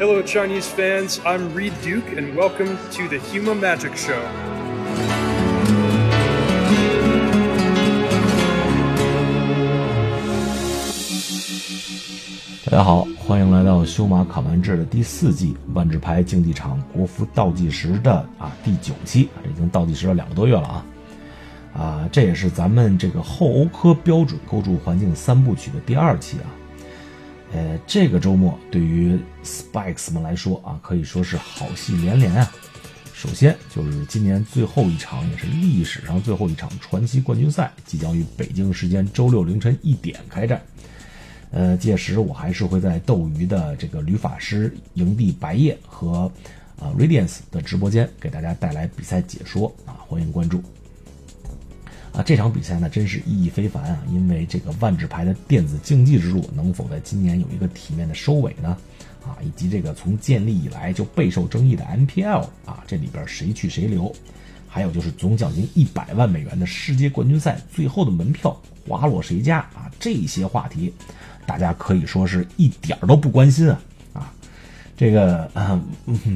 Hello, Chinese fans. I'm Reed Duke, and welcome to the Huma Magic Show. 大家好，欢迎来到修马卡完志的第四季万智牌竞技场国服倒计时的啊第九期，这已经倒计时了两个多月了啊，啊，这也是咱们这个后欧科标准构筑环境三部曲的第二期啊。呃，这个周末对于 Spikes 们来说啊，可以说是好戏连连啊。首先就是今年最后一场，也是历史上最后一场传奇冠军赛，即将于北京时间周六凌晨一点开战。呃，届时我还是会在斗鱼的这个旅法师营地白夜和啊 Radiance 的直播间给大家带来比赛解说啊，欢迎关注。啊，这场比赛呢，真是意义非凡啊！因为这个万智牌的电子竞技之路能否在今年有一个体面的收尾呢？啊，以及这个从建立以来就备受争议的 MPL 啊，这里边谁去谁留？还有就是总奖金一百万美元的世界冠军赛最后的门票滑落谁家啊？这些话题。大家可以说是一点儿都不关心啊啊，这个啊，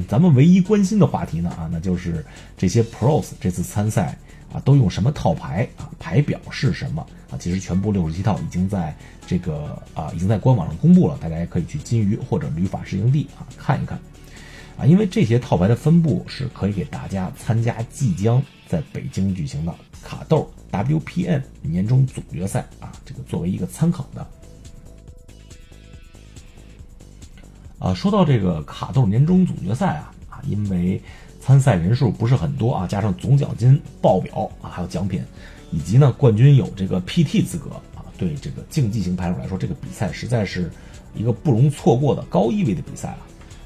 咱们唯一关心的话题呢啊，那就是这些 pros 这次参赛啊都用什么套牌啊，牌表是什么啊？其实全部六十七套已经在这个啊已经在官网上公布了，大家也可以去金鱼或者旅法师营地啊看一看啊，因为这些套牌的分布是可以给大家参加即将在北京举行的卡豆 WPN 年终总决赛啊，这个作为一个参考的。啊，说到这个卡豆年终总决赛啊，因为参赛人数不是很多啊，加上总奖金爆表啊，还有奖品，以及呢冠军有这个 PT 资格啊，对这个竞技型牌手来说，这个比赛实在是一个不容错过的高意味的比赛啊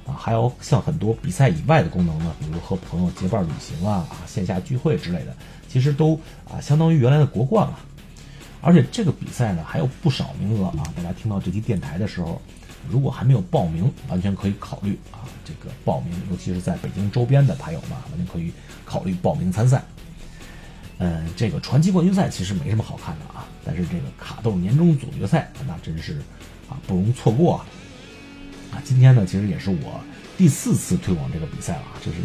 啊，还有像很多比赛以外的功能呢，比如和朋友结伴旅行啊啊，线下聚会之类的，其实都啊相当于原来的国冠了，而且这个比赛呢还有不少名额啊，大家听到这期电台的时候。如果还没有报名，完全可以考虑啊，这个报名，尤其是在北京周边的牌友们，完全可以考虑报名参赛。嗯，这个传奇冠军赛其实没什么好看的啊，但是这个卡豆年终总决赛那真是啊不容错过啊！啊，今天呢其实也是我第四次推广这个比赛了啊，这是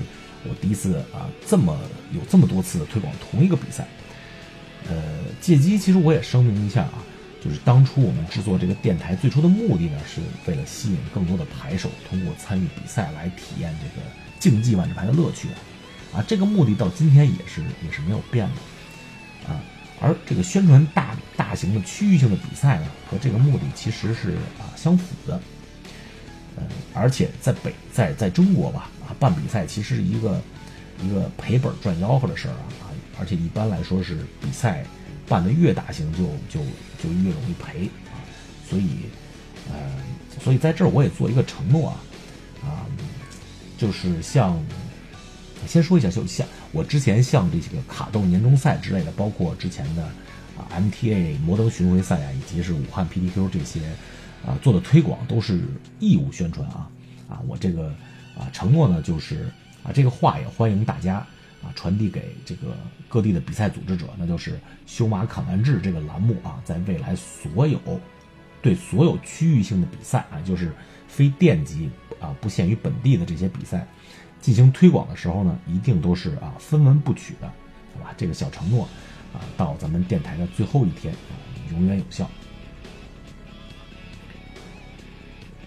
我第一次啊这么有这么多次推广同一个比赛。呃，借机其实我也声明一下啊。就是当初我们制作这个电台最初的目的呢，是为了吸引更多的牌手通过参与比赛来体验这个竞技万智牌的乐趣啊，这个目的到今天也是也是没有变的啊。而这个宣传大大型的区域性的比赛呢，和这个目的其实是啊相符的。嗯，而且在北在在中国吧啊办比赛其实是一个一个赔本赚吆喝的事儿啊啊，而且一般来说是比赛。办的越大型，就就就越容易赔啊，所以，呃，所以在这儿我也做一个承诺啊，啊，就是像，先说一下，就像我之前像这几个卡豆年终赛之类的，包括之前的啊 MTA 摩登巡回赛啊，以及是武汉 PTQ 这些啊做的推广都是义务宣传啊，啊，我这个啊承诺呢，就是啊这个话也欢迎大家。啊，传递给这个各地的比赛组织者，那就是“修马砍完志”这个栏目啊，在未来所有对所有区域性的比赛啊，就是非电级啊，不限于本地的这些比赛进行推广的时候呢，一定都是啊分文不取的，好吧？这个小承诺啊，到咱们电台的最后一天啊，永远有效。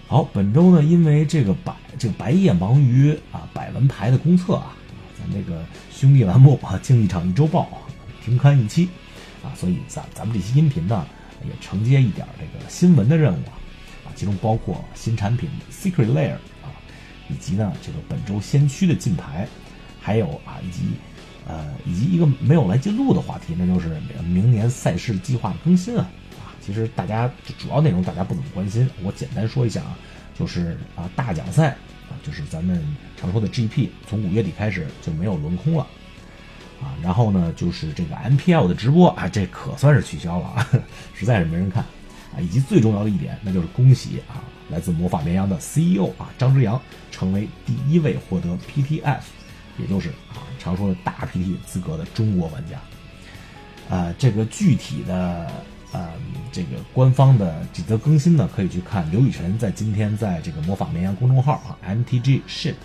好，本周呢，因为这个白这个白夜忙于啊百文牌的公测啊。那个兄弟栏目啊，《竞技场一周报》停刊一期啊，所以咱咱们这些音频呢，也承接一点这个新闻的任务啊，啊，其中包括新产品 Secret Layer 啊，以及呢这个本周先驱的进牌，还有啊以及呃以及一个没有来记录的话题，那就是明年赛事计划的更新啊啊，其实大家主要内容大家不怎么关心，我简单说一下啊，就是啊大奖赛。就是咱们常说的 GP，从五月底开始就没有轮空了，啊，然后呢，就是这个 MPL 的直播啊，这可算是取消了啊，实在是没人看，啊，以及最重要的一点，那就是恭喜啊，来自魔法绵羊的 CEO 啊张之阳成为第一位获得 PTF，也就是啊常说的大 PT 资格的中国玩家，啊，这个具体的呃，这个官方的几则更新呢，可以去看刘雨辰在今天在这个魔法绵羊公众号啊 MTG shit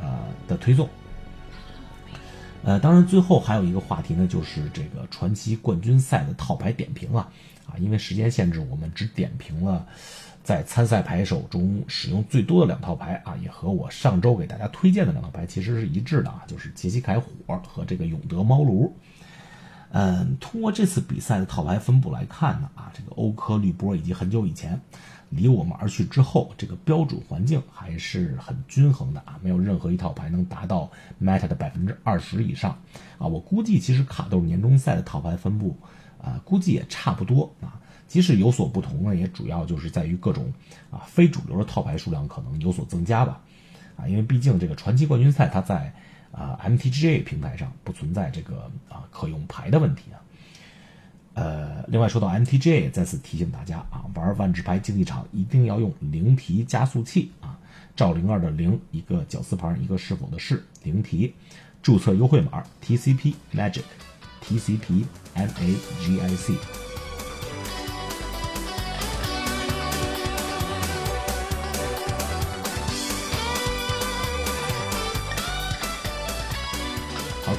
呃的推送。呃，当然最后还有一个话题呢，就是这个传奇冠军赛的套牌点评啊啊，因为时间限制，我们只点评了在参赛牌手中使用最多的两套牌啊，也和我上周给大家推荐的两套牌其实是一致的啊，就是杰西凯火和这个永德猫炉。嗯，通过这次比赛的套牌分布来看呢，啊，这个欧科绿波以及很久以前离我们而去之后，这个标准环境还是很均衡的啊，没有任何一套牌能达到 meta 的百分之二十以上啊。我估计其实卡豆年终赛的套牌分布啊，估计也差不多啊。即使有所不同呢，也主要就是在于各种啊非主流的套牌数量可能有所增加吧。啊，因为毕竟这个传奇冠军赛它在。啊，MTGA 平台上不存在这个啊可用牌的问题啊。呃，另外说到 MTGA，再次提醒大家啊，玩万智牌竞技场一定要用零提加速器啊，赵灵儿的零一个绞丝旁一个是否的是零提，注册优惠码 TCP Magic，TCP M A G I C。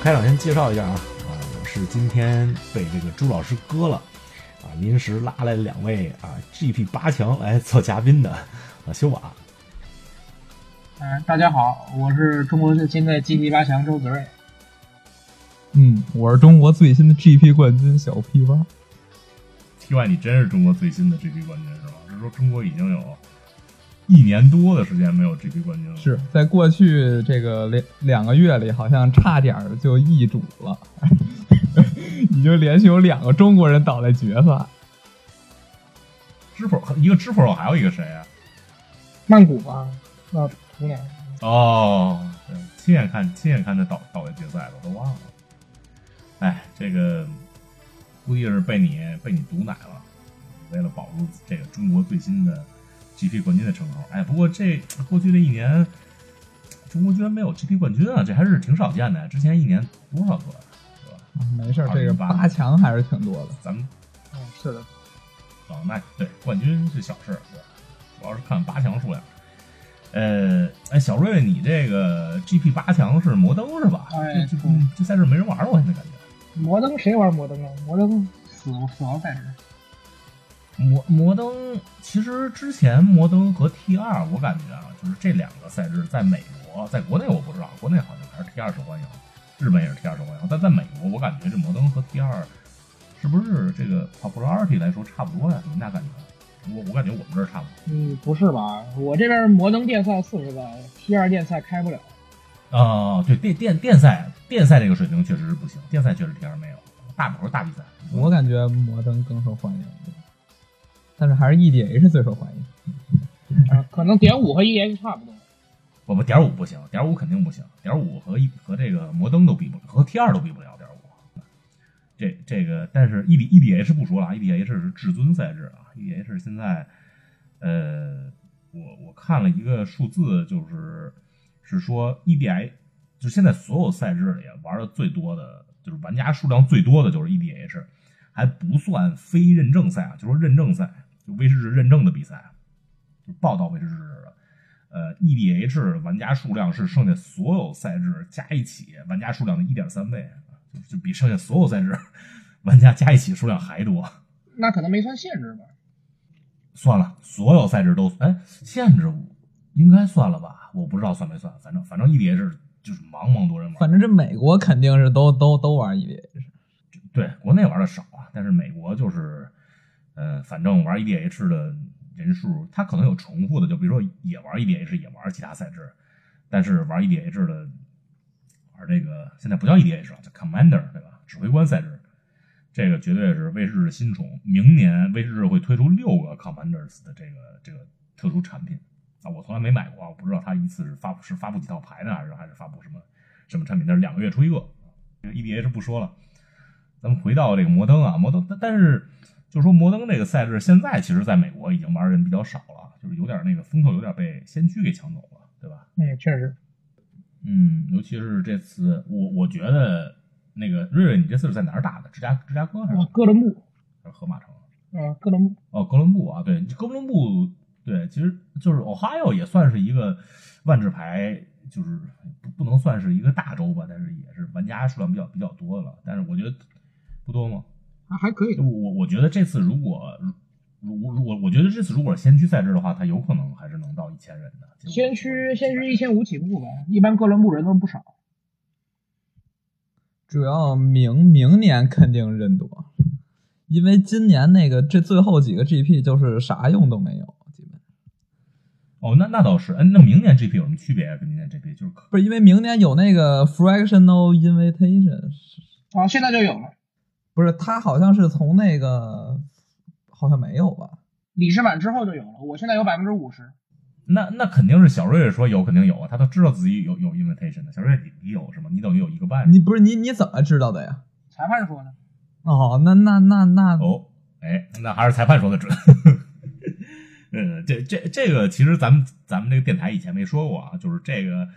开场先介绍一下啊，啊，我是今天被这个朱老师割了，啊，临时拉来两位啊 GP 八强来做嘉宾的，啊，修瓦。嗯，大家好，我是中国最新的 GP 八强周子睿。嗯，我是中国最新的 GP 冠军小 P 八。T Y，你真是中国最新的 GP 冠军是吧？是说中国已经有。一年多的时间没有 GP 冠军了，是在过去这个两两个月里，好像差点就易主了，已经连续有两个中国人倒在决赛。知否一个知否还有一个谁啊？曼谷吧，那姑娘。哦，对，亲眼看亲眼看他倒倒在决赛了，我都忘了。哎，这个估计是被你被你毒奶了，为了保住这个中国最新的。GP 冠军的称号，哎，不过这过去这一年，中国居然没有 GP 冠军啊，这还是挺少见的。之前一年多少个，是吧？没事，这个八强还是挺多的。咱们，嗯，是的。哦，那对，冠军是小事，对，主要是看八强数量。呃，哎，小瑞，你这个 GP 八强是摩登是吧？哎，这这赛事没人玩，我现在感觉。摩登谁玩摩登啊？摩登死死亡赛事。摩摩登其实之前摩登和 T 二，我感觉啊，就是这两个赛制在美国，在国内我不知道，国内好像还是 T 二受欢迎，日本也是 T 二受欢迎，但在美国我感觉这摩登和 T 二是不是这个 popularity 来说差不多呀？你们俩感觉？我我感觉我们这儿差不多。嗯，不是吧？我这边摩登电赛四十个，T 二电赛开不了。啊，对电电电赛电赛这个水平确实是不行，电赛确实 T 二没有，大部分大比赛。我感觉摩登更受欢迎。但是还是 EDH 最受欢迎，啊，可能点五和 EDH 差不多。不不点五不行，点五肯定不行，点五和一和这个摩登都比不，和 T 二都比不了点五。这这个，但是 E D EDH 不说了，EDH 是至尊赛制啊，EDH 现在，呃，我我看了一个数字，就是是说 EDH 就现在所有赛制里玩的最多的，就是玩家数量最多的就是 EDH，还不算非认证赛啊，就说认证赛。就威士忌认证的比赛，就报道威士忌的，呃，EDH 玩家数量是剩下所有赛制加一起玩家数量的一点三倍，就就比剩下所有赛制玩家加一起数量还多。那可能没算限制吧？算了，所有赛制都哎，限制应该算了吧？我不知道算没算，反正反正 EDH 就是茫茫多人玩。反正这美国肯定是都都都玩 EDH，对，国内玩的少啊，但是美国就是。嗯，反正玩 EDH 的人数，他可能有重复的，就比如说也玩 EDH，也玩其他赛制，但是玩 EDH 的，玩这个现在不叫 EDH 了，叫 Commander，对吧？指挥官赛制，这个绝对是威士的新宠。明年威士会推出六个 Commanders 的这个这个特殊产品啊，我从来没买过，我不知道他一次是发布是发布几套牌呢，还是还是发布什么什么产品？但是两个月出一个。这个 EDH 不说了，咱们回到这个摩登啊，摩登，但是。就说摩登这个赛制，现在其实在美国已经玩的人比较少了，就是有点那个风头有点被先驱给抢走了，对吧？嗯，确实。嗯，尤其是这次，我我觉得那个瑞瑞，你这次是在哪儿打的？芝加芝加哥还是？哥伦布。还是河马城？啊，哥伦布，哦，哥伦布啊，对，哥伦布，对，其实就是 Ohio 也算是一个万智牌，就是不不能算是一个大州吧，但是也是玩家数量比较比较多的了。但是我觉得不多吗？还还可以我。我我觉得这次如果如如如果我觉得这次如果是先驱赛制的话，它有可能还是能到一千人的。先驱先驱一千五起步吧，一般哥伦布人都不少。主要明明年肯定人多，因为今年那个这最后几个 GP 就是啥用都没有，基本哦，那那倒是，嗯，那明年 GP 有什么区别啊？跟今年 GP 就是可不是因为明年有那个 fractional invitation，啊，现在就有了。不是他好像是从那个好像没有吧？理事满之后就有了，我现在有百分之五十。那那肯定是小瑞说有，肯定有啊，他都知道自己有有 invitation 的。小瑞，你你有是吗？你等于有一个半。你不是你你怎么知道的呀？裁判说的。哦，那那那那哦，哎，那还是裁判说的准。呃，这这这个其实咱们咱们这个电台以前没说过啊，就是这个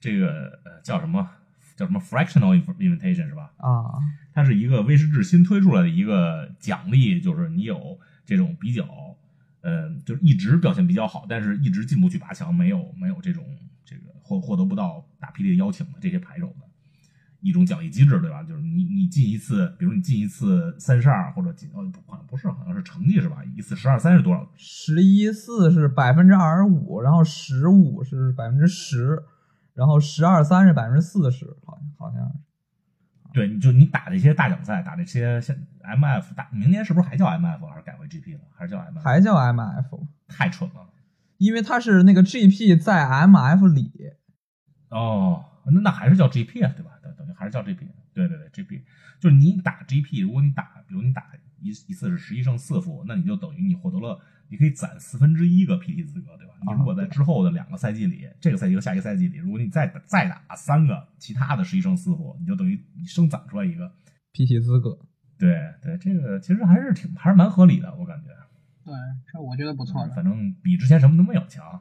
这个呃叫什么叫什么 fractional invitation 是吧？啊，它是一个威士治新推出来的一个奖励，就是你有这种比较，呃，就是一直表现比较好，但是一直进不去八强，没有没有这种这个获获得不到打 PT 的邀请的这些牌手的一种奖励机制，对吧？就是你你进一次，比如你进一次三十二或者进哦不好像不是好像是成绩是吧？一次十二三是多少？十一四是百分之二十五，然后十五是百分之十，然后十二三是百分之四十，好好像是。对，你就你打这些大奖赛，打这些现 MF 打，明年是不是还叫 MF 还是改回 GP 了？还是叫 MF？还叫 MF，太蠢了。因为它是那个 GP 在 MF 里，哦，那那还是叫 GP 啊，对吧？等等于还是叫 GP。对对对，GP 就是你打 GP，如果你打，比如你打一一次是十一胜四负，那你就等于你获得了，你可以攒四分之一个 PT 资格，对吧？你如果在之后的两个赛季里，这个赛季和下一个赛季里，如果你再再打三个其他的实习生四负，你就等于你生攒出来一个 PT 资格。对对，这个其实还是挺还是蛮合理的，我感觉。对，这我觉得不错的。反正比之前什么都没有强。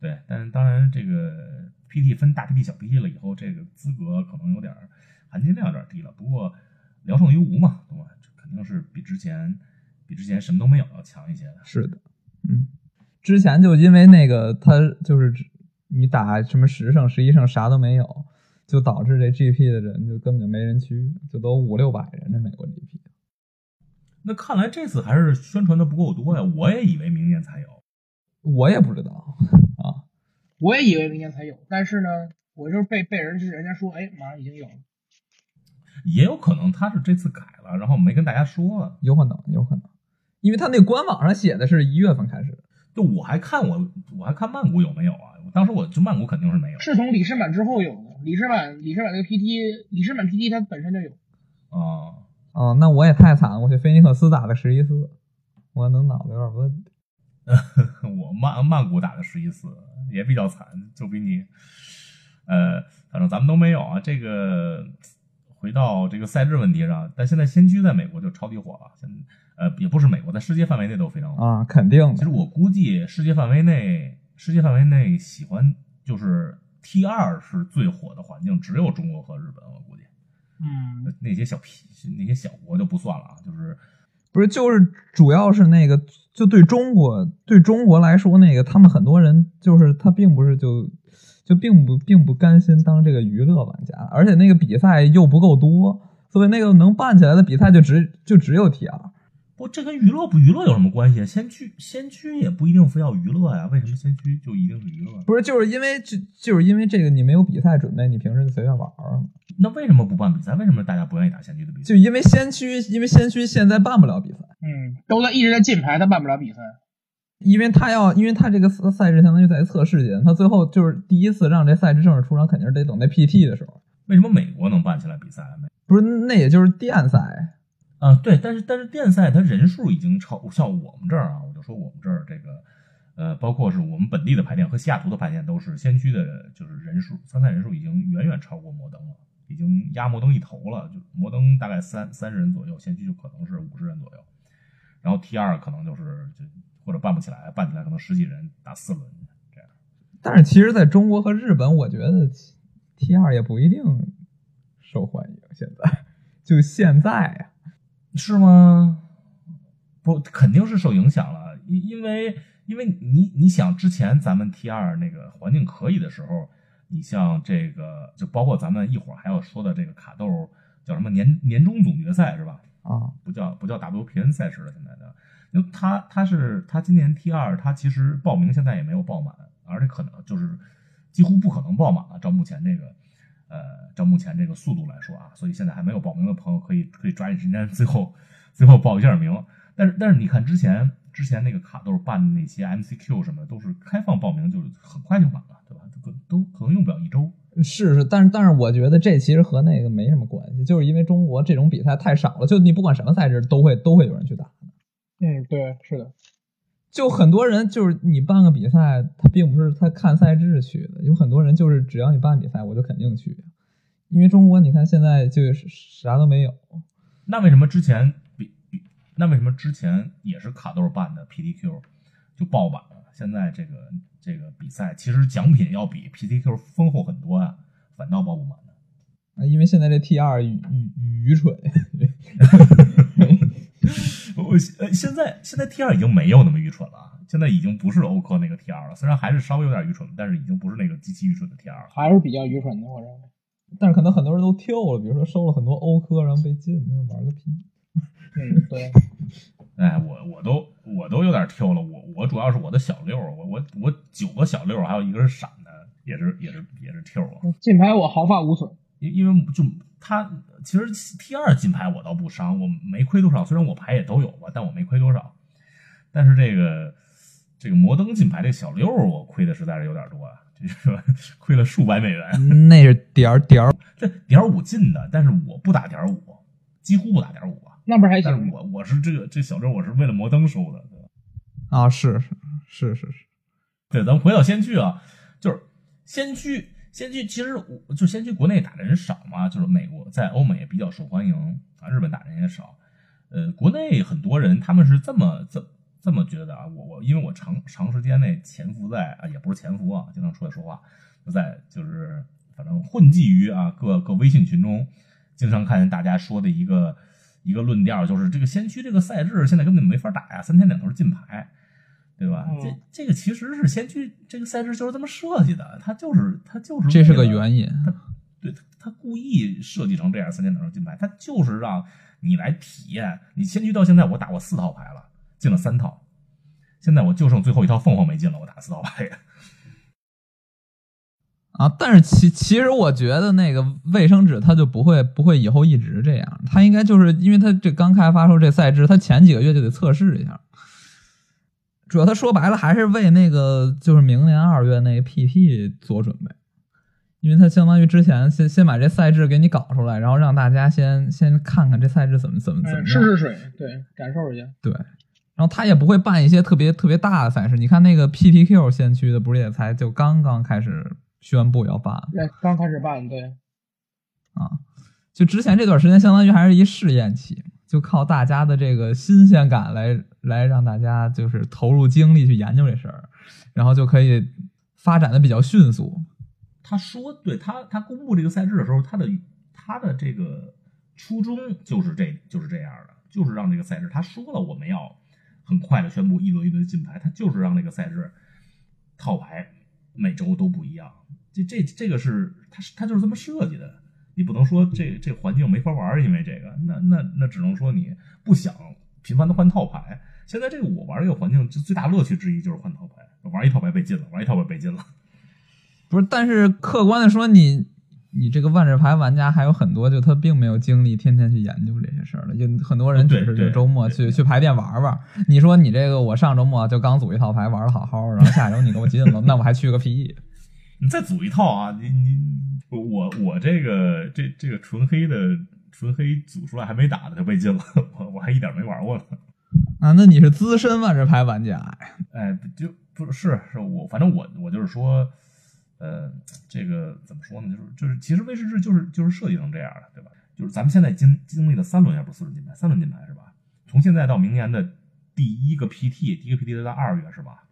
对，但是当然这个 PT 分大 PT 小 PT 了以后，这个资格可能有点含金量有点低了。不过聊胜于无嘛，对吧？这肯定是比之前比之前什么都没有要强一些的。是的，嗯，之前就因为那个他就是你打什么十胜十一胜啥都没有，就导致这 GP 的人就根本就没人去，就都五六百人这美国 GP。那看来这次还是宣传的不够多呀，我也以为明年才有。我也不知道啊，我也以为明年才有，但是呢，我就是被被人人家说，哎，马上已经有了。也有可能他是这次改了，然后没跟大家说。有可能，有可能，因为他那官网上写的是一月份开始。就我还看我我还看曼谷有没有啊？当时我就曼谷肯定是没有，是从李世满之后有的。李世满李世满那个 PT，李世满 PT 它本身就有。啊哦，那我也太惨了，我去菲尼克斯打的十一次，我可能脑子有点问题。我曼曼谷打的十一次也比较惨，就比你，呃，反正咱们都没有啊。这个回到这个赛制问题上，但现在先驱在美国就超级火了，现呃也不是美国，在世界范围内都非常火啊，肯定的。其实我估计世界范围内，世界范围内喜欢就是 T 二是最火的环境，只有中国和日本，我估计。嗯，那些小屁那些小国就不算了啊，就是不是就是主要是那个，就对中国对中国来说，那个他们很多人就是他并不是就就并不并不甘心当这个娱乐玩家，而且那个比赛又不够多，所以那个能办起来的比赛就只就只有 T 二。不，这跟娱乐不娱乐有什么关系？先驱先驱也不一定非要娱乐呀，为什么先驱就一定是娱乐？不是，就是因为就就是因为这个，你没有比赛准备，你平时就随便玩儿。那为什么不办比赛？为什么大家不愿意打先驱的比赛？就因为先驱，因为先驱现在办不了比赛。嗯，都在一直在进牌，他办不了比赛，因为他要，因为他这个赛制相当于在测试阶段，他最后就是第一次让这赛制正式出场，肯定是得等那 PT 的时候。为什么美国能办起来比赛？不是，那也就是电赛。啊，对，但是但是电赛它人数已经超，像我们这儿啊，我就说我们这儿这个，呃，包括是我们本地的排练和西雅图的排练，都是先驱的，就是人数参赛人数已经远远超过摩登了，已经压摩登一头了。就摩登大概三三十人左右，先驱就可能是五十人左右，然后 T 二可能就是就或者办不起来，办起来可能十几人打四轮这样。但是其实在中国和日本，我觉得 T 二也不一定受欢迎。现在就现在呀。是吗？不肯定是受影响了，因因为因为你你想之前咱们 T 二那个环境可以的时候，你像这个就包括咱们一会儿还要说的这个卡豆叫什么年年终总决赛是吧？啊，不叫不叫 WPN 赛事了，现在的，因为他他是他今年 T 二，他其实报名现在也没有报满，而且可能就是几乎不可能报满了。照目前这个呃，照目前这个速度来说啊，所以现在还没有报名的朋友可以可以抓紧时间，最后最后报一下名。但是但是你看之前之前那个卡豆办的那些 MCQ 什么的，都是开放报名，就是很快就满了，对吧？都都可能用不了一周。是是，但是但是我觉得这其实和那个没什么关系，就是因为中国这种比赛太少了，就你不管什么赛事都会都会有人去打。嗯，对，是的，就很多人就是你办个比赛，他并不是他看赛制去的，有很多人就是只要你办比赛，我就肯定去，因为中国你看现在就是啥都没有。那为什么之前比比那为什么之前也是卡豆办的 PTQ 就爆满了？现在这个这个比赛其实奖品要比 PTQ 丰厚很多啊，反倒爆不满呢。啊，因为现在这 T 二愚愚愚蠢。我呃，现在现在 T 二已经没有那么愚蠢了，现在已经不是欧科那个 T 二了，虽然还是稍微有点愚蠢，但是已经不是那个极其愚蠢的 T 二了。还是比较愚蠢的，我认为。但是可能很多人都跳了，比如说收了很多欧科，然后被禁，那玩个屁。嗯，对。哎，我我都我都有点跳了，我我主要是我的小六，我我我九个小六，还有一个是闪的，也是也是也是跳啊。近排我毫发无损，因因为就他其实 T 二金牌我倒不伤，我没亏多少，虽然我牌也都有吧，但我没亏多少。但是这个这个摩登金牌这小六，我亏的实在是有点多啊，这是亏了数百美元。那是点儿点儿，这点五进的，但是我不打点五，几乎不打点五啊。那不是还行？我我是这个这小六，我是为了摩登收的，对吧？啊，是是是是是，对，咱们回到先驱啊，就是先驱，先驱其实我就先驱国内打的人少嘛，就是美国在欧美比较受欢迎啊，日本打人也少。呃，国内很多人他们是这么这这么觉得啊，我我因为我长长时间内潜伏在啊，也不是潜伏啊，经常出来说话，就在就是反正混迹于啊各各微信群中，经常看见大家说的一个一个论调，就是这个先驱这个赛制现在根本没法打呀，三天两头进牌。对吧？嗯这这个其实是先驱这个赛制就是这么设计的，它就是它就是这是个原因。他对他他故意设计成这样三天两头进牌，他就是让你来体验。你先驱到现在我打过四套牌了，进了三套，现在我就剩最后一套凤凰没进了，我打四套牌。啊，但是其其实我觉得那个卫生纸它就不会不会以后一直这样，它应该就是因为它这刚开发出这赛制，它前几个月就得测试一下。主要他说白了还是为那个就是明年二月那个 PT 做准备，因为他相当于之前先先把这赛制给你搞出来，然后让大家先先看看这赛制怎么怎么怎么。试试水，对，感受一下。对，然后他也不会办一些特别特别大的赛事。你看那个 PTQ 先驱的，不是也才就刚刚开始宣布要办对，刚开始办，对，啊？就之前这段时间，相当于还是一试验期，就靠大家的这个新鲜感来来让大家就是投入精力去研究这事儿，然后就可以发展的比较迅速。他说，对他他公布这个赛制的时候，他的他的这个初衷就是这就是这样的，就是让这个赛制他说了我们要很快的宣布一轮一轮的金牌，他就是让这个赛制套牌每周都不一样。这这这个是他他就是这么设计的，你不能说这这环境没法玩，因为这个，那那那只能说你不想频繁的换套牌。现在这个我玩这个环境，就最大乐趣之一就是换套牌，玩一套牌被禁了，玩一套牌被禁了。不是，但是客观的说，你你这个万智牌玩家还有很多，就他并没有精力天天去研究这些事儿了，就很多人只是就周末去去牌店玩玩。你说你这个，我上周末就刚组一套牌，玩的好好的，然后下周你给我禁了，那我还去个屁！你再组一套啊！你你我我这个这这个纯黑的纯黑组出来还没打呢就被禁了，我我还一点没玩过呢。啊，那你是资深万智牌玩家呀？哎，就不是是我，反正我我就是说，呃，这个怎么说呢？就是就是，其实威士忌就是就是设计成这样的，对吧？就是咱们现在经经历了三轮，也不是四轮金牌，三轮金牌是吧？从现在到明年的第一个 PT，第一个 PT 在二月是吧？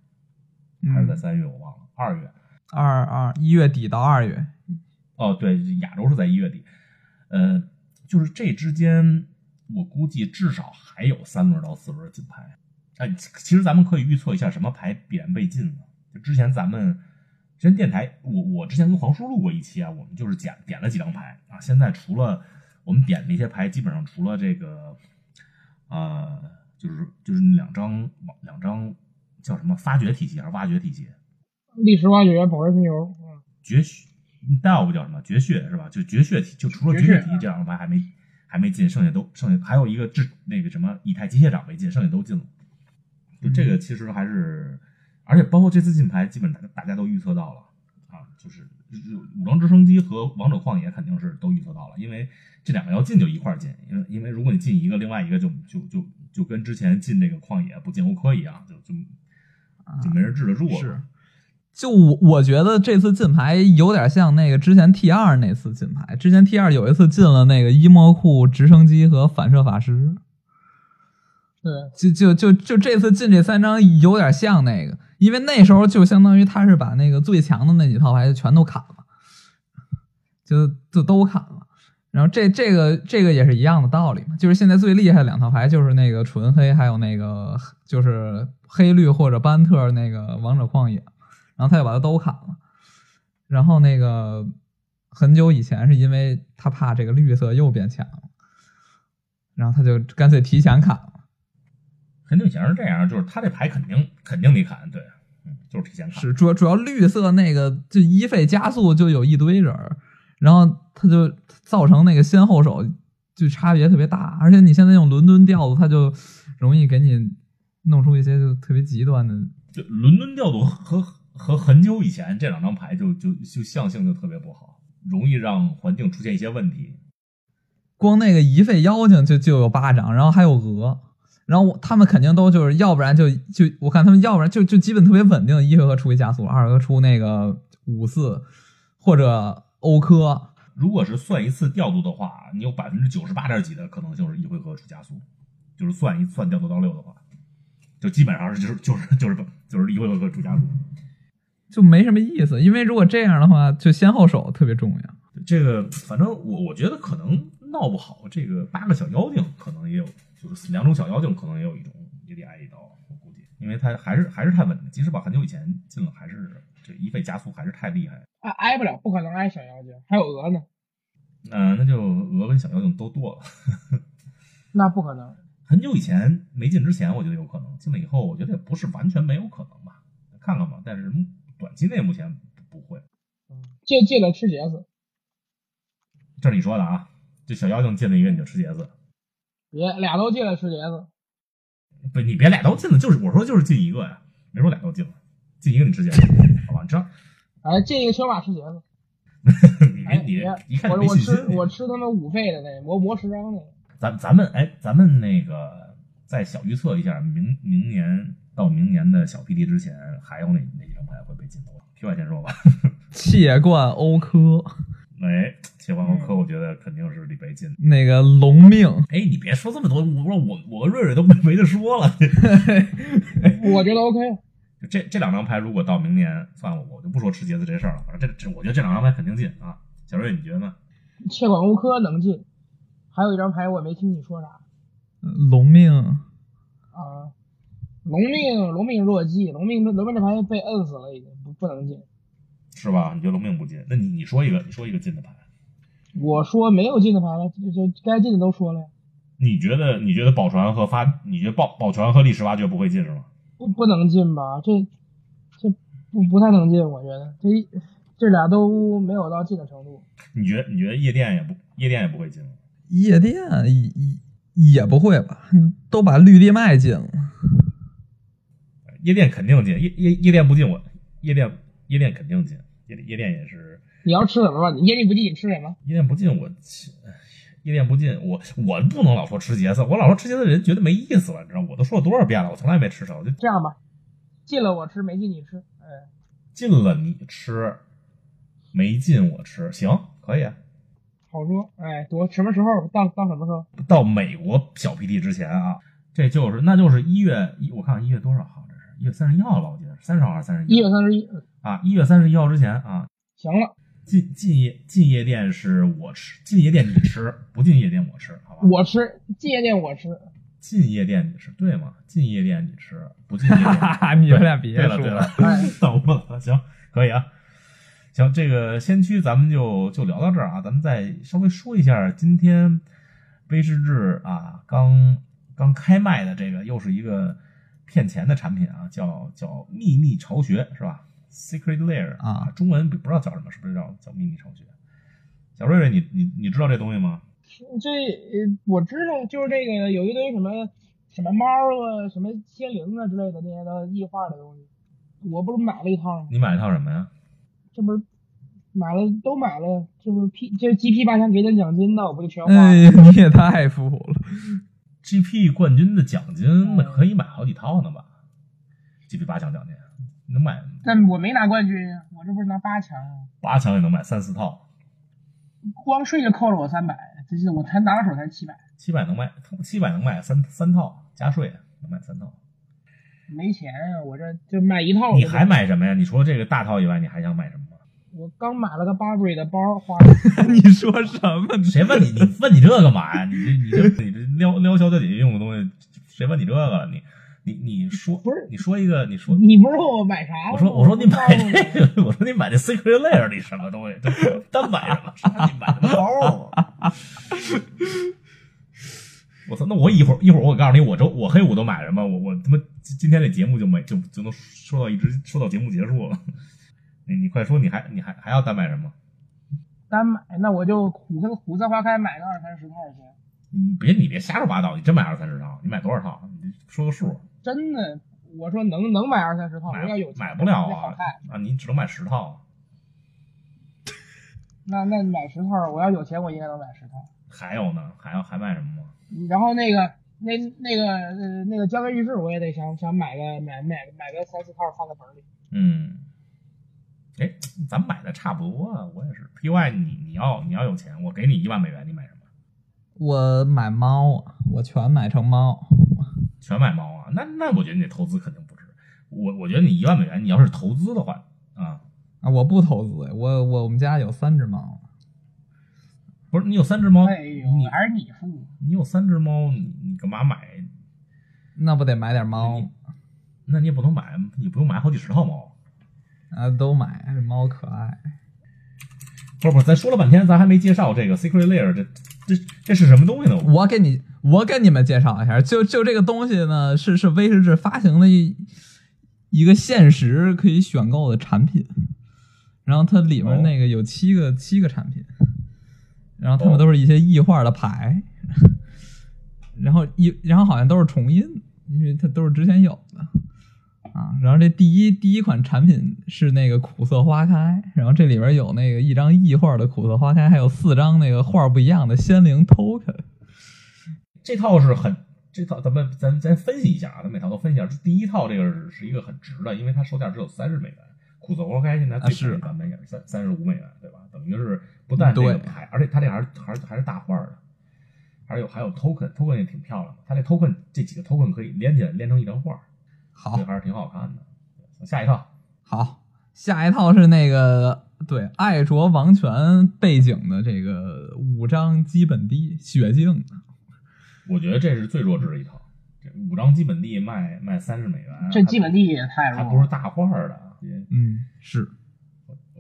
还是在嗯，三月？我忘了，二月。二二一月底到二月，哦，对，亚洲是在一月底，呃，就是这之间，我估计至少还有三轮到四轮金牌。哎，其实咱们可以预测一下什么牌必然被禁了？就之前咱们之前电台，我我之前跟黄叔录过一期啊，我们就是点点了几张牌啊。现在除了我们点那些牌，基本上除了这个，呃，就是就是两张两张叫什么发掘体系还是挖掘体系？历史挖掘、宝石星球，嗯，绝血 delve 叫什么？绝血是吧？就绝血体，就除了绝血体这两个牌还没还没进，剩下都剩下还有一个智那个什么以太机械长没进，剩下都进了。就这个其实还是，而且包括这次进牌，基本大大家都预测到了啊，就是武装直升机和王者旷野肯定是都预测到了，因为这两个要进就一块儿进，因为因为如果你进一个，另外一个就就就就跟之前进这个旷野不进欧科一样，就就就没人治得住了。是，就我我觉得这次进牌有点像那个之前 T 二那次进牌，之前 T 二有一次进了那个伊莫库直升机和反射法师。对，就就就就这次进这三张有点像那个，因为那时候就相当于他是把那个最强的那几套牌全都砍了，就就都砍了。然后这这个这个也是一样的道理嘛，就是现在最厉害的两套牌就是那个纯黑，还有那个就是黑绿或者班特那个王者旷野，然后他就把它都砍了。然后那个很久以前是因为他怕这个绿色又变强了，然后他就干脆提前砍了。很久以前是这样，就是他这牌肯定肯定得砍，对，嗯，就是提前砍。是主要主要绿色那个就一费加速就有一堆人儿，然后他就造成那个先后手就差别特别大，而且你现在用伦敦调度，他就容易给你弄出一些就特别极端的。就伦敦调度和和很久以前这两张牌就就就象性就特别不好，容易让环境出现一些问题。光那个一费妖精就就有八张，然后还有鹅。然后他们肯定都就是，要不然就就我看他们要不然就就基本特别稳定，一回合出一加速，二回合出那个五四或者欧科。如果是算一次调度的话，你有百分之九十八点几的可能性是一回合出加速，就是算一算调度到六的话，就基本上是就是就是就是就是一回合出加速，就没什么意思。因为如果这样的话，就先后手特别重要。这个反正我我觉得可能闹不好，这个八个小妖精可能也有。就是两种小妖精，可能也有一种也得挨一刀，我估计，因为他还是还是太稳了。即使把很久以前进了，还是这一费加速还是太厉害。啊挨不了，不可能挨小妖精，还有鹅呢。嗯，那就鹅跟小妖精都剁了。那不可能。很久以前没进之前，我觉得有可能；进了以后，我觉得也不是完全没有可能吧。看看吧，但是短期内目前不会。进进了吃茄子。这是你说的啊？这小妖精进了一个你就吃茄子。别俩都进来吃茄子，不，你别俩都进了，就是我说就是进一个呀，没说俩都进了，进一个你吃茄子，好吧？你知道？哎，进一个全马吃茄子。你别你别一看我我吃我吃他妈五费的那磨磨十张那个。咱咱们哎，咱们那个再小预测一下，明明年到明年的小 PD 之前，还有哪哪几张牌会被禁的？题外先说吧。切冠欧科。哎，切冠欧科，我觉得肯定是李贝进。那个龙命，哎，你别说这么多，我说我我和瑞瑞都没没得说了。我觉得 OK。这这两张牌如果到明年，算了，我就不说吃茄子这事儿了。反正这这，我觉得这两张牌肯定进啊。小瑞，你觉得呢？切管欧科能进，还有一张牌我没听你说啥。龙命啊，龙命龙命弱鸡，龙命龙命这牌被摁死了，已经不不能进。是吧？你觉得龙命不进？那你你说一个，你说一个进的牌。我说没有进的牌了，就就该进的都说了呀。你觉得你觉得宝船和发，你觉得宝宝船和历史挖掘不会进是吗？不不能进吧？这这不不太能进，我觉得这这俩都没有到进的程度。你觉得你觉得夜店也不夜店也不会进吗？夜店也也不会吧？都把绿地麦进了。夜店肯定进，夜夜夜店不进我夜店夜店肯定进。夜夜店也是，你要吃什么吧？你夜店不进，你吃什么？夜店不进，我夜店不进，我我不能老说吃茄子，我老说吃茄子，人觉得没意思了，你知道？我都说了多少遍了，我从来没吃成。就这样吧，进了我吃，没进你吃。哎，进了你吃，没进我吃，行，可以啊。好说，哎，多什么时候到到什么时候？到美国小 PD 之前啊，这就是那就是一月一，我看看一月多少号？一月三十一号了吧？我记得三十号还是三十一？一月三十一。啊，一月三十一号之前啊，行了，进进夜进夜店是我吃，进夜店你吃，不进夜店我吃，好吧？我吃进夜店我吃，进夜店你吃，对吗？进夜店你吃，不进夜店 你们俩别对了对了哎，懂了，行，可以啊。行，这个先驱咱们就就聊到这儿啊，咱们再稍微说一下今天威士忌啊刚刚开卖的这个又是一个骗钱的产品啊，叫叫秘密巢穴是吧？Secret Lair 啊中文不知道叫什么，是不是叫叫秘密巢穴？小瑞瑞，你你你知道这东西吗？这呃我知道，就是这个有一堆什么什么猫啊、什么仙灵啊之类的那些的异化的东西，我不是买了一套吗？你买一套什么呀？这不是买了都买了，这不是 P 这 GP 八千给点奖金呢，我不就全花了？哎呀，你也太 富了。GP 冠军的奖金那可以买好几套呢吧？GP 八强奖金能买但我没拿冠军呀，我这不是拿八强吗？八强也能买三四套，光税就扣了我三百，这是我才拿到手才七百，七百能卖，七百能卖三三套，加税能买三套。没钱呀，我这就买一套。你还？买什么呀？你除了这个大套以外，你还想买什么吗？我刚买了个 Burberry 的包，花了 你说什么？谁问你？你问你这干嘛呀？你这你这你这撩撩小姐姐用的东西，谁问你这个了？你你你说不是你说一个，你说你不是问我买啥？我说我说你买这个，我说你买这 Secret Lair 里什么东西？这 单买什么？啥你买什么包啊？我操！那我一会儿一会儿我告诉你，我周我黑五都买什么？我我他妈今今天这节目就没就就能说到一直说到节目结束了。你你快说，你还你还还要单买什么？单买，那我就虎色虎色花开买个二三十套去。你别你别瞎说八道，你真买二三十套？你买多少套？你说个数。真的，我说能能买二三十套，买我要有钱买不了啊。啊！你只能买十套。那那买十套，我要有钱，我应该能买十套。还有呢？还要还卖什么吗？然后那个那那个呃那个江根玉饰，我也得想想买个买买买个三四套放在本里。嗯，哎，咱们买的差不多啊。我也是。PY，你你要你要有钱，我给你一万美元，你买什么？我买猫啊，我全买成猫。全买猫啊？那那我觉得你这投资肯定不值。我我觉得你一万美元，你要是投资的话啊，啊，我不投资，我我我们家有三只猫。不是你有三只猫，哎你，还是你付。你有三只猫，你你干嘛买？那不得买点猫你那你也不能买，你不用买好几十套猫。啊？都买，这猫可爱。不是不是，咱说了半天，咱还没介绍这个 Secret Lair，这这这是什么东西呢？我给你，我给你们介绍一下，就就这个东西呢，是是威士忌发行的一一个限时可以选购的产品，然后它里面那个有七个、七个产品，然后它们都是一些异画的牌，然后一然后好像都是重印，因为它都是之前有的啊。然后这第一第一款产品是那个苦涩花开，然后这里边有那个一张异画的苦涩花开，还有四张那个画不一样的仙灵 token。这套是很这套，咱们咱咱分析一下啊，咱每套都分析一下。第一套这个是是一个很值的，因为它售价只有三十美元。苦涩花开现在最啊是便宜版本也是三三十五美元，对吧？等于是不但这个对牌，而且它这还是还是还是大画的，还有还有 token，token 也挺漂亮的。它这 token 这几个 token 可以连起来连成一张画，好这还是挺好看的。下一套，好，下一套是那个对爱卓王权背景的这个五张基本地血镜，我觉得这是最弱智的一套。这五张基本地卖卖三十美元，这基本地也太弱了。还不是大画的，也嗯，是，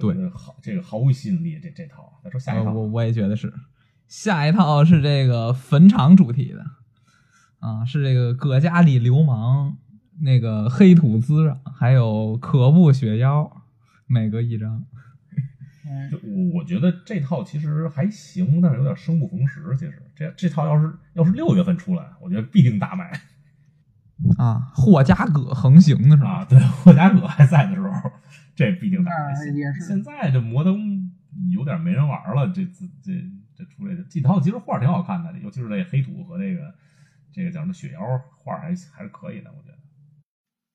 对好，这个毫无吸引力。这这套，再说下一套，呃我我也觉得是。下一套是这个坟场主题的，啊，是这个葛家里流氓那个黑土滋壤，还有可布雪妖，每个一张。嗯就我我觉得这套其实还行，但是有点生不逢时。其实这这套要是要是六月份出来，我觉得必定大卖啊，霍加葛横行的是吧？啊！对，霍加葛还在的时候，这必定大卖。现在这摩登有点没人玩了，这这这这出来的这套其实画挺好看的，尤其是这黑土和这个这个叫什么雪妖画还还是可以的，我觉得。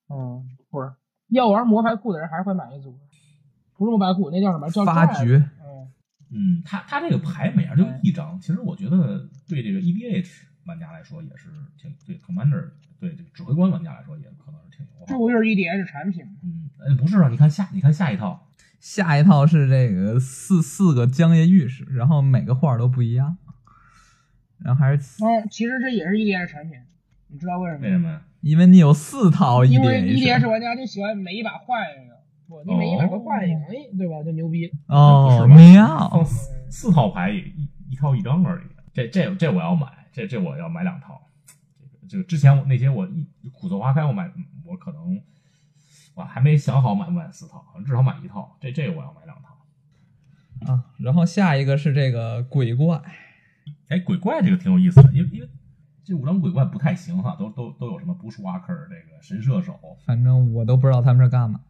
嗯，不是要玩魔牌库的人还是会买一组，不是魔牌库，那叫什么？叫发掘嗯，嗯，它它这个牌每样就一张，其实我觉得对这个 EDH 玩家来说也是挺对 Commander 对这个指挥官玩家来说也可能是挺友好。这不就是 EDH 产品吗？嗯，呃，不是啊，你看下你看下一套下一套是这个四四个江夜浴室，然后每个画都不一样，然后还是哦，其实这也是 EDH 产品，你知道为什么吗？为什么呀？因为你有四套因为 EDH EDH 玩家就喜欢每一把换一个，不，你每一把都换一个，哎，对吧？就牛逼。哦，妙放四四套牌一一套一张而已。这这这我要买，这这我要买两套。这个这个之前我那些我一苦涩花开我买我可能我还没想好买不买四套，至少买一套。这这个我要买两套。啊！然后下一个是这个鬼怪，哎，鬼怪这个挺有意思的，因为因为这五张鬼怪不太行哈，都都都有什么 Bushwhacker 这个神射手，反正我都不知道他们是干嘛。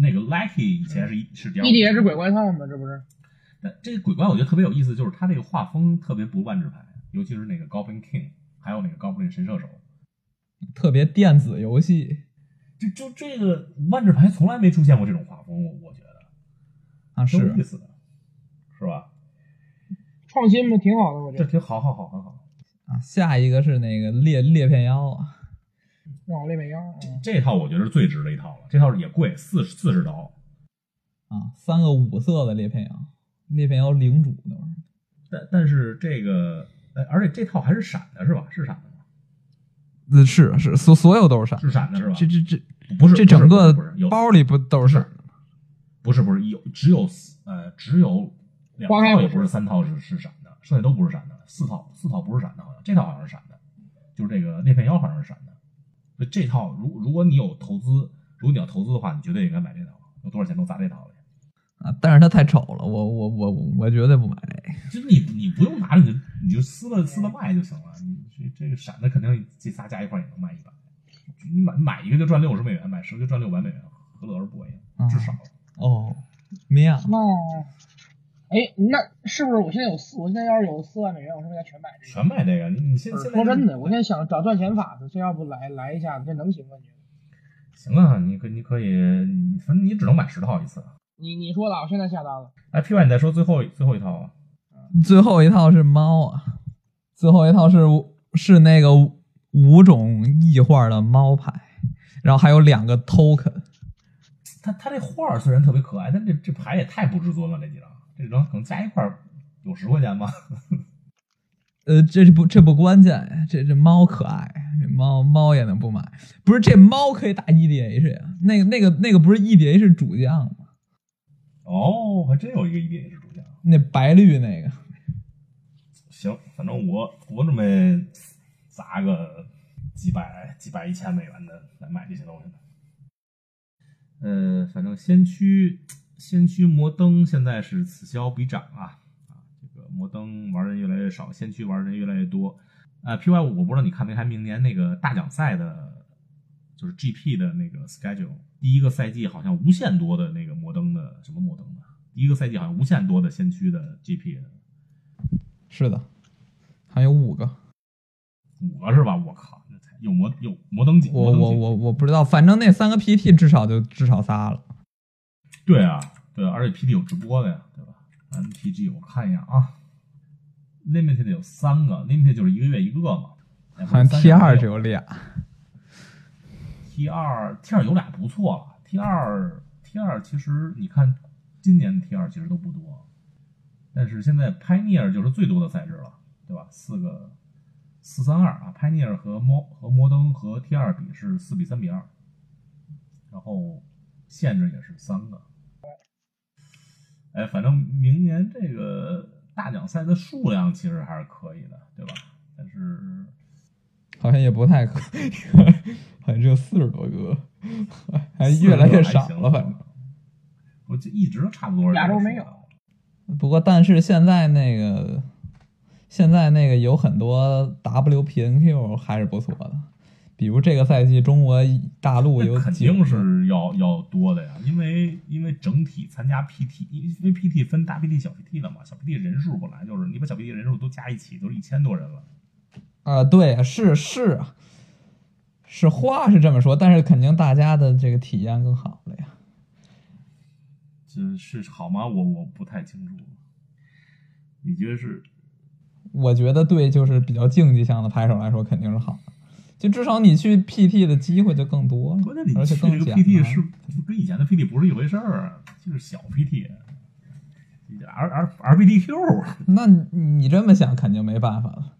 那个 Lucky 以前是一是第二 EDH 鬼怪套嘛，这不是？但这个鬼怪我觉得特别有意思，就是他这个画风特别不万智牌，尤其是那个 Goblin King，还有那个 Goblin 神射手，特别电子游戏就就这个万智牌从来没出现过这种画风，我我觉得啊，是挺有意思的，是吧？创新嘛，挺好的，我觉得。这挺好，好，好，很好。啊。下一个是那个裂裂片腰啊，让我列美妖，嗯，这套我觉得是最值的一套了，这套也贵，四四十刀。啊，三个五色的裂片腰，裂片腰领主那玩意儿但但是这个，哎，而且这套还是闪的，是吧？是闪的吗？呃，是是所所有都是闪，是闪的是吧？这这这不是这整个包里不都是闪的吗？不是不是有只有呃只有两套也不是三套是是闪的，剩下都不是闪的，四套四套不是闪的，好像这套好像是闪的，就是这个裂片妖好像是闪的。所以这套如如果你有投资，如果你要投资的话，你绝对应该买这套，有多少钱都砸这套了。啊，但是它太丑了，我我我我绝对不买。就是你你不用拿着你就你就撕了撕了卖就行了，你这这个闪的肯定这仨加一块儿也能卖一百，你买买一个就赚六十美元，买十个就赚六百美元，何乐而不为？至少。哦，妙那，哎，那是不是我现在有四？我现在要是有四万美元，我是不是应该全买这个？全买这个，你你现现在说真的，我现在想找赚钱法子，这要不来来一下子，这能行吗？你觉得？行啊，你可你可以，反正你只能买十套一次。你你说的，我现在下单了。哎，P Y，你再说最后最后一套啊？最后一套是猫啊，最后一套是是那个五种异画的猫牌，然后还有两个 token。他他这画虽然特别可爱，但这这牌也太不至尊了，这几张，这能可能加一块儿有十块钱吗。呃，这是不这不关键，这这猫可爱，这猫猫也能不买？不是这猫可以打 EDH 呀？那个那个那个不是 EDH 主将吗？哦，还真有一个 EDH 主将。那白绿那个，行，反正我我准备砸个几百几百一千美元的来买这些东西呢。呃，反正先驱先驱摩登现在是此消彼长啊啊，这个摩登玩的人越来越少，先驱玩的人越来越多。呃，P Y 五我不知道你看没看明年那个大奖赛的，就是 G P 的那个 schedule，第一个赛季好像无限多的那个摩登的什么摩登的，第一个赛季好像无限多的先驱的 G P。是的，还有五个。五个是吧？我靠，那才有摩有摩登几？我我我我不知道，反正那三个 PT 至少就至少仨了。对啊，对啊，而且 PT 有直播的呀，对吧？MTG 我看一下啊，Limited 有三个，Limited 就是一个月一个嘛。哎好像 T 二只有俩。T 二 T 二有俩不错了，T 二 T 二其实你看今年的 T 二其实都不多，但是现在 Pioneer 就是最多的赛制了，对吧？四个四三二啊，Pioneer 和摩和摩登和 T 二比是四比三比二，然后限制也是三个。哎，反正明年这个大奖赛的数量其实还是可以的，对吧？但是好像也不太可，好像只有四十多个，还越来越少了。反正，我就一直都差不多。亚洲没有。不过，但是现在那个，现在那个有很多 WPNQ 还是不错的，比如这个赛季中国大陆有那肯定是要要多的呀，因为因为整体参加 PT，因为 PT 分大 PT 小 PT 了嘛，小 PT 人数本来就是你把小 PT 人数都加一起都是一千多人了。啊，对，是是啊，是话是这么说，但是肯定大家的这个体验更好了呀。这是好吗？我我不太清楚。你觉得是？我觉得对，就是比较竞技项的拍手来说肯定是好的，就至少你去 PT 的机会就更多了关键你，而且去这个 PT 是跟以前的 PT 不是一回事儿啊。就是小 PT，R R R B D Q，。那你你这么想，肯定没办法了。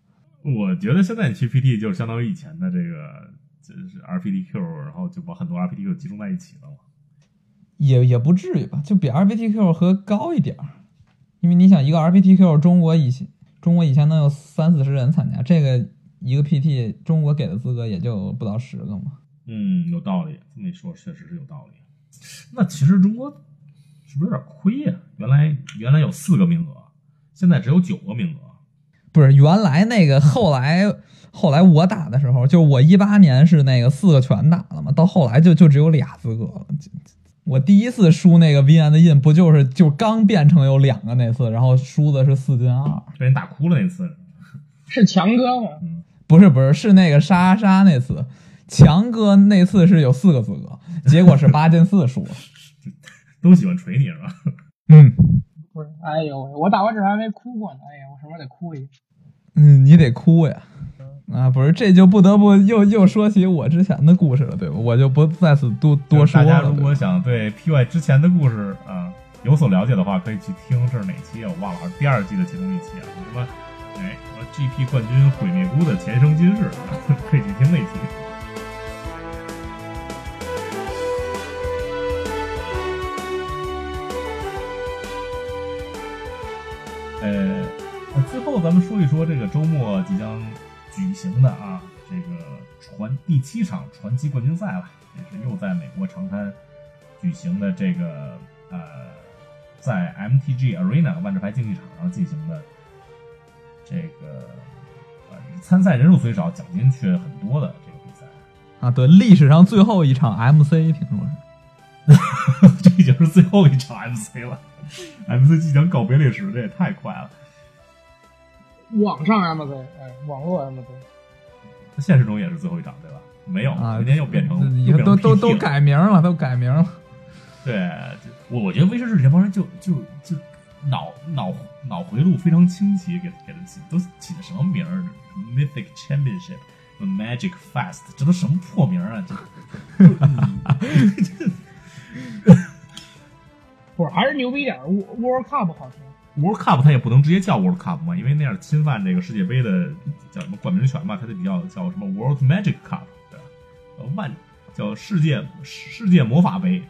我觉得现在你去 PT 就是相当于以前的这个，就是 R B D Q，然后就把很多 R B D Q 集中在一起了嘛。也也不至于吧，就比 R B D Q 和高一点儿，因为你想一个 R B D Q，中国以前中国以前能有三四十人参加，这个一个 PT 中国给的资格也就不到十个嘛。嗯，有道理，这么一说确实是有道理。那其实中国是不是有点亏呀、原来原来有四个名额，现在只有九个名额。不是原来那个，后来后来我打的时候，就我一八年是那个四个全打了嘛，到后来就就只有俩资格了。就我第一次输那个 V N 的印，不就是就刚变成有两个那次，然后输的是四进二，被人打哭了那次，是强哥吗？不是不是是那个莎莎那次，强哥那次是有四个资格，结果是八进四输了。都喜欢锤你是吧？嗯不是，哎呦喂，我打完这还没哭过呢，哎呀，我什么时候得哭一下？嗯，你得哭呀。啊，不是，这就不得不又又说起我之前的故事了，对吧？我就不再此多多说了。大家如果想对 PY 之前的故事啊、有所了解的话，可以去听这是哪期啊？我忘了，好像第二季的其中一期啊，什么哎 GP 冠军毁灭菇的前生今世，可以去听那期。呃，最后咱们说一说这个周末即将举行的啊，这个传第七场传奇冠军赛了，也是又在美国长滩举行的这个呃，在 MTG Arena 万智牌竞技场上进行的这个呃参赛人数虽少，奖金却很多的这个比赛。啊，对，历史上最后一场 MC，听说是。这已经是最后一场 MC 了，MC 即将告别历史，这也太快了。网上 MC，哎，网络 MC，现实中也是最后一场，对吧？没有，啊，明年又变成以又变成都都都改名了，都改名了。对，我我觉得威士忌这帮人就就就脑脑脑回路非常清晰，给给他起都起的什么名儿？Mythic Championship、Magic Fest，这都什么破名儿啊？这 不是，还是牛逼点儿，Wo-，World Cup 好听。World Cup 它也不能直接叫 World Cup 嘛，因为那样侵犯这个世界杯的叫什么冠名权嘛，它得叫叫什么 World Magic Cup，对吧？呃万叫世界世界魔法杯。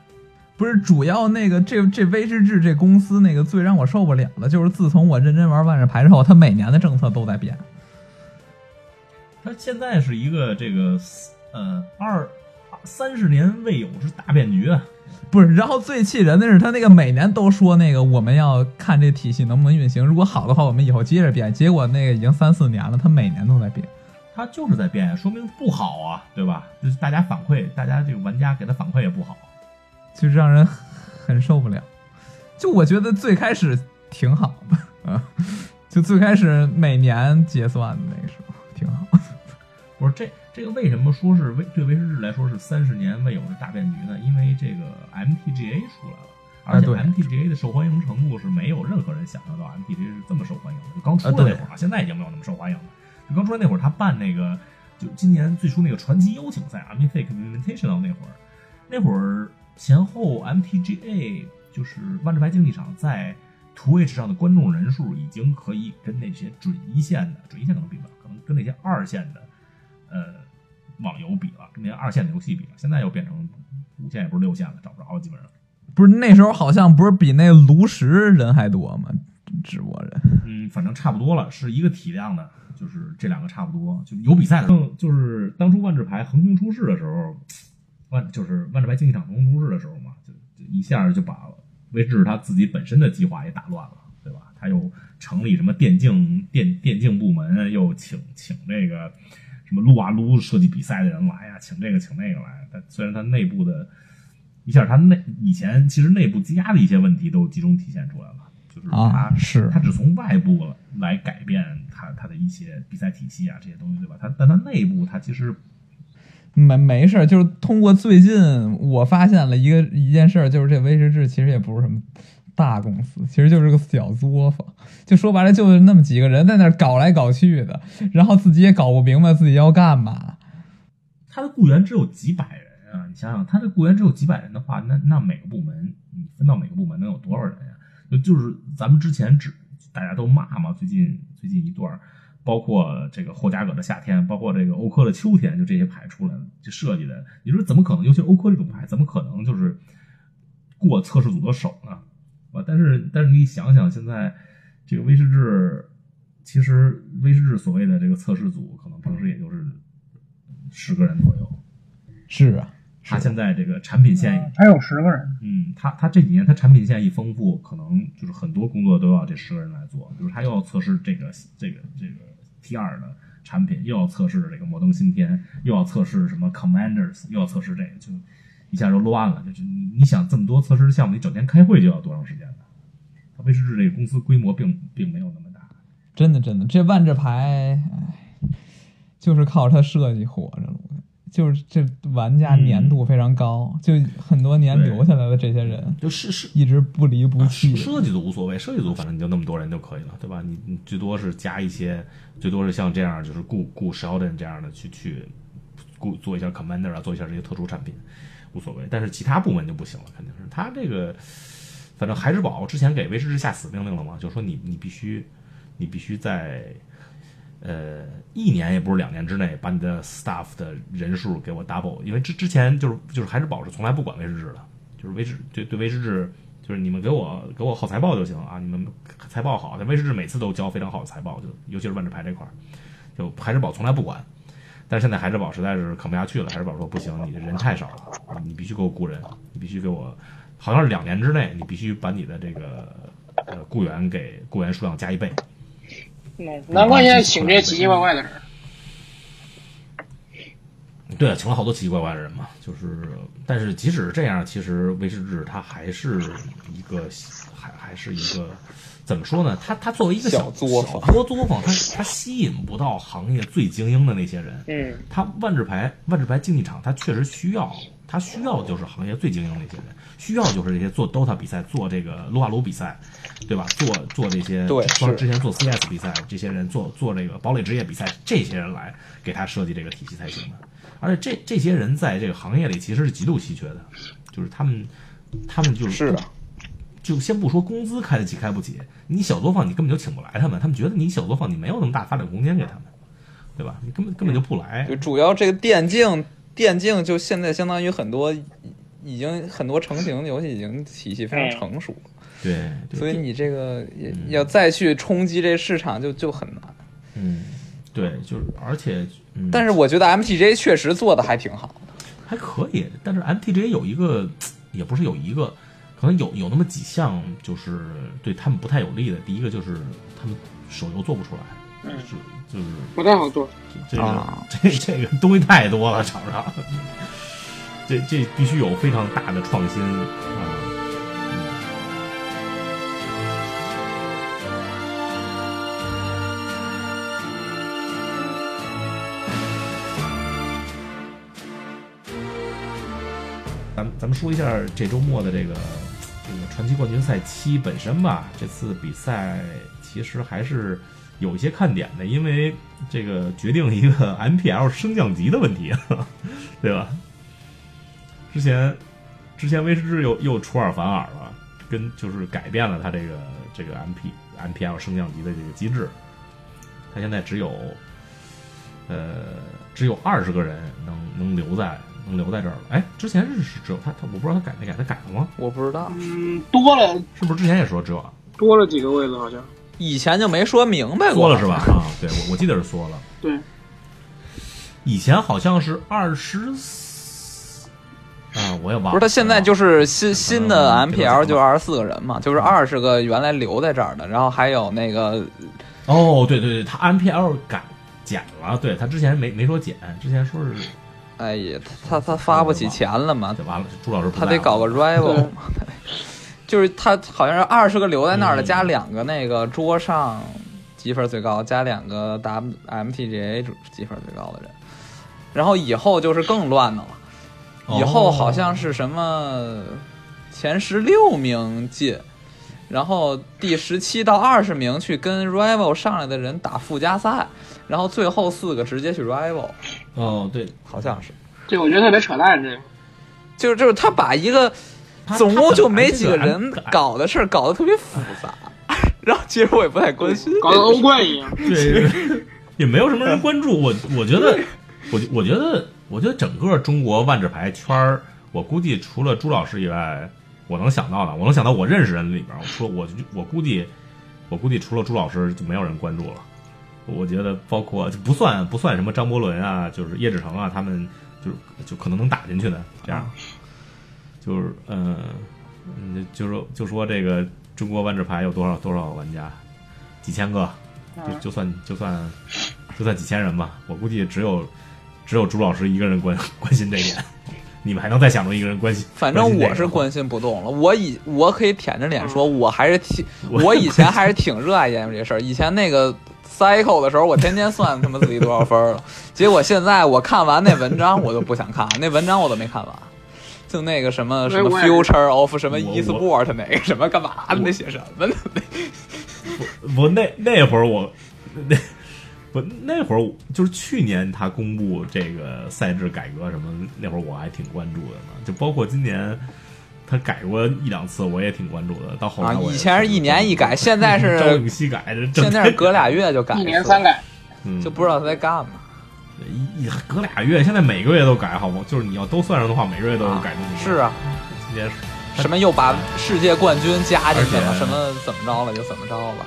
不是主要那个这这威士忌这公司那个最让我受不了的，就是自从我认真玩万智牌之后，它每年的政策都在变。它现在是一个这个呃二三十年未有之大变局啊！不是，然后最气人的是，他那个每年都说那个我们要看这体系能不能运行，如果好的话，我们以后接着变。结果那个已经三四年了，他每年都在变。他就是在变，说明不好啊，对吧？就是大家反馈，大家这个玩家给他反馈也不好。就让人很受不了。就我觉得最开始挺好的，啊，就最开始每年结算的那个时候挺好的。不是这这个为什么说是威对威士忌来说是三十年未有的大变局呢？因为这个 MTGA 出来了，而且 MTGA 的受欢迎程度是没有任何人想象到 MTGA 是这么受欢迎的。就刚出来那会儿啊，现在已经没有那么受欢迎了。就刚出来那会儿，他办那个就今年最初那个传奇邀请赛 Mythic Invitational 那会儿，那会儿前后 MTGA 就是万智牌竞技场在 Twitch 上的观众人数已经可以跟那些准一线的准一线可能比不了，可能跟那些二线的呃网游比了，跟那些二线的游戏比了，现在又变成五线也不是六线了，找不着了，基本上。不是那时候好像不是比那炉石人还多吗？直播人嗯，反正差不多了，是一个体量的，就是这两个差不多，就有比赛的。就是当初万智牌横空出世的时候，万就是万智牌竞技场横空出世的时候嘛，就就一下就把威士忌他自己本身的计划也打乱了，对吧？他又成立什么电竞电电竞部门，又请请这个什么撸啊撸设计比赛的人来呀，请这个请那个来。但虽然他内部的一下他内以前其实内部积压的一些问题都集中体现出来了，就是他、啊是他只从外部来改变他他的一些比赛体系啊这些东西，对吧？他但他内部他其实没没事儿，就是通过最近我发现了一个一件事，就是这威士忌其实也不是什么大公司，其实就是个小作坊。就说白了，就是那么几个人在那搞来搞去的，然后自己也搞不明白自己要干嘛。他的雇员只有几百人啊！你想想，他的雇员只有几百人的话，那那每个部门你分到每个部门能有多少人呀？就就是咱们之前只大家都骂嘛，最近最近一段儿，包括这个霍加葛的夏天，包括这个欧科的秋天，就这些牌出来了，这设计的，你说怎么可能？尤其欧科这种牌，怎么可能就是过测试组的手呢？啊，但是但是你想想，现在这个威士治，其实威士治所谓的这个测试组，可能平时也就是十个人左右。是啊，他现在这个产品线还有十个人，嗯，他他这几年他产品线一丰富，可能就是很多工作都要这十个人来做，比如他又要测试这个这个这个 T 二的产品，又要测试这个摩登新天，又要测试什么 Commanders，又要测试这个，就一下就乱了。就是你你想这么多测试项目，你整天开会就要多长时间呢？他威士治这个公司规模并并没有那么大，真的真的，这万智牌，哎，就是靠它设计火着了。就是这玩家粘度非常高，就很多年留下来的这些人，就是是一直不离不弃。设计组无所谓，设计组反正你就那么多人就可以了，对吧？你你最多是加一些，最多是像这样就是雇雇 Sheldon 这样的去去雇做一下 Commander 啊，做一下这些特殊产品，无所谓。但是其他部门就不行了，肯定是他这个，反正孩之宝之前给威士忌下死命令了嘛，就是说你你必须你必须在呃一年也不是两年之内把你的 staff 的人数给我 double，因为之之前就是就是孩之宝是从来不管威士治的，就是威士对对威士治。就是你们给我给我好财报就行啊！你们财报好，但威士治每次都交非常好的财报，就尤其是万智牌这块儿，就孩之宝从来不管。但是现在孩之宝实在是啃不下去了，孩之宝说不行，你的人太少了，你必须给我雇人，你必须给我，好像是两年之内，你必须把你的这个呃雇员给雇员数量加一倍。嗯，难怪现在请这些奇奇怪怪的人。对啊，请了好多奇奇怪怪的人嘛，就是，但是即使是这样，其实威士治它还是一个，还还是一个，怎么说呢？它它作为一个小小作坊小作作坊，它它吸引不到行业最精英的那些人。嗯，它万智牌万智牌竞技场，它确实需要，它需要的就是行业最精英的那些人，需要就是这些做 DOTA 比赛、做这个撸啊撸比赛，对吧？做做这些，对之前做 CS 比赛，这些人做做这个堡垒职业比赛，这些人来给他设计这个体系才行的。而且这这些人在这个行业里其实是极度稀缺的，就是他们他们就是是啊，就先不说工资开得起开不起，你小作坊你根本就请不来他们，他们觉得你小作坊你没有那么大发展空间给他们，对吧？你根本根本就不来。就主要这个电竞，电竞就现在相当于很多已经很多成型的游戏已经体系非常成熟了，对，对所以你这个要再去冲击这市场就就很难。嗯，对，就是而且，嗯，但是我觉得 MTJ 确实做的还挺好的。还可以。但是 MTJ 有一个，也不是有一个，可能有有那么几项，就是对他们不太有利的。第一个就是他们手游做不出来，嗯是就是不太好做。这个、啊 这这个东西太多了，场上，这这必须有非常大的创新啊。咱们咱们说一下这周末的这个这个传奇冠军赛七本身吧。这次比赛其实还是有一些看点的，因为这个决定一个 MPL 升降级的问题，对吧？之前之前威士忌又又出尔反尔了，跟就是改变了他这个这个 MP MPL 升降级的这个机制，他现在只有呃只有二十个人能能留在能留在这儿了。哎，之前是是只有他他我不知道他改没改，他改了吗？我不知道，嗯，多了是不是之前也说只有多了几个位子，好像。以前就没说明白过缩了是吧？？啊，对我我记得是缩了。对，以前好像是二十四啊，我也忘了。不是，他现在就是新新的 MPL 就二十四个人嘛，就是二十个原来留在这儿的，然后还有那个哦，对对对，他 MPL 改减了，对他之前没没说减，之前说是哎呀，他他他发不起钱了嘛，就完了，朱老师他得搞个 rival 嘛，就是他好像是二十个留在那儿的，嗯加两个那个桌上积分最高，加两个 W MTGA 积分最高的人，然后以后就是更乱的了。以后好像是什么前十六名进，然后第十七到二十名去跟 rival 上来的人打附加赛，然后最后四个直接去 rival，哦，对，好像是。对我觉得特别扯淡，这个。就是就是他把一个总共就没几个人搞的事儿，搞得特别复杂。然后其实我也不太关心，搞得欧冠一样。对，也没有什么人关注我。我觉得，我我觉得，我觉得整个中国万智牌圈儿，我估计除了朱老师以外，我能想到的，我能想到我认识人里边儿，我说我我估计，我估计除了朱老师就没有人关注了。我觉得包括就不算不算什么张伯伦啊，就是叶志成啊，他们就是就可能能打进去的这样，就是嗯嗯，就说就说这个中国万智牌有多少多少玩家，几千个，就就算就算就算几千人吧，我估计只有只有朱老师一个人关 关心这一点，你们还能再想出一个人关心？反正我是关关心不动了。我以我可以舔着脸说，我还是挺，我以前还是挺热爱研究这事儿。以前那个 cycle 的时候，我天天算他妈自己多少分儿了。结果现在我看完那文章，我就不想看，那文章我都没看完。就那个什么什么 future of 什么我 e-sport 哪个什么干嘛的那写什么的，不那那会儿我那不那会儿就是去年他公布这个赛制改革什么，那会儿我还挺关注的呢。就包括今年他改过一两次，我也挺关注的。到后来啊以前是一年一改现在是 朝令夕改，现在是隔俩月就改一，年三改，嗯就不知道他在干嘛。一一隔俩月，现在每个月都改，好不？就是你要都算上的话，每个月都有改动。是啊，今年什么又把世界冠军加进去了，什么怎么着了就怎么着吧。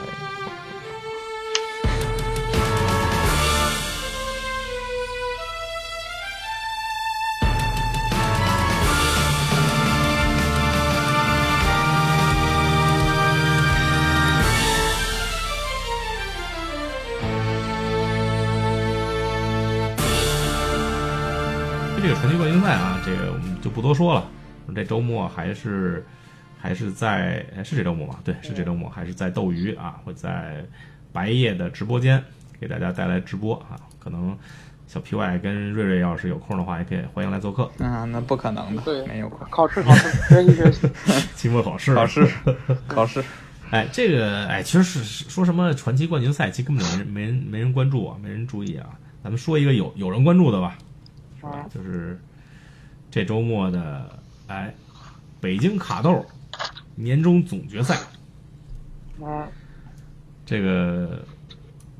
这个传奇冠军赛啊，这个我们就不多说了。这周末还是还是在哎是这周末吧？对，是这周末，还是在斗鱼啊，会在白夜的直播间给大家带来直播啊。可能小 PY 跟瑞瑞要是有空的话，也可以欢迎来做客。啊，那不可能的，对没有空。考试考试，学习学习。期末考试，考试，考试，哎，这个哎，其实是说什么传奇冠军赛，其实根本没人没人没人关注啊，没人注意啊。咱们说一个有有人关注的吧，是吧？就是这周末的哎，北京卡豆年终总决赛，嗯，这个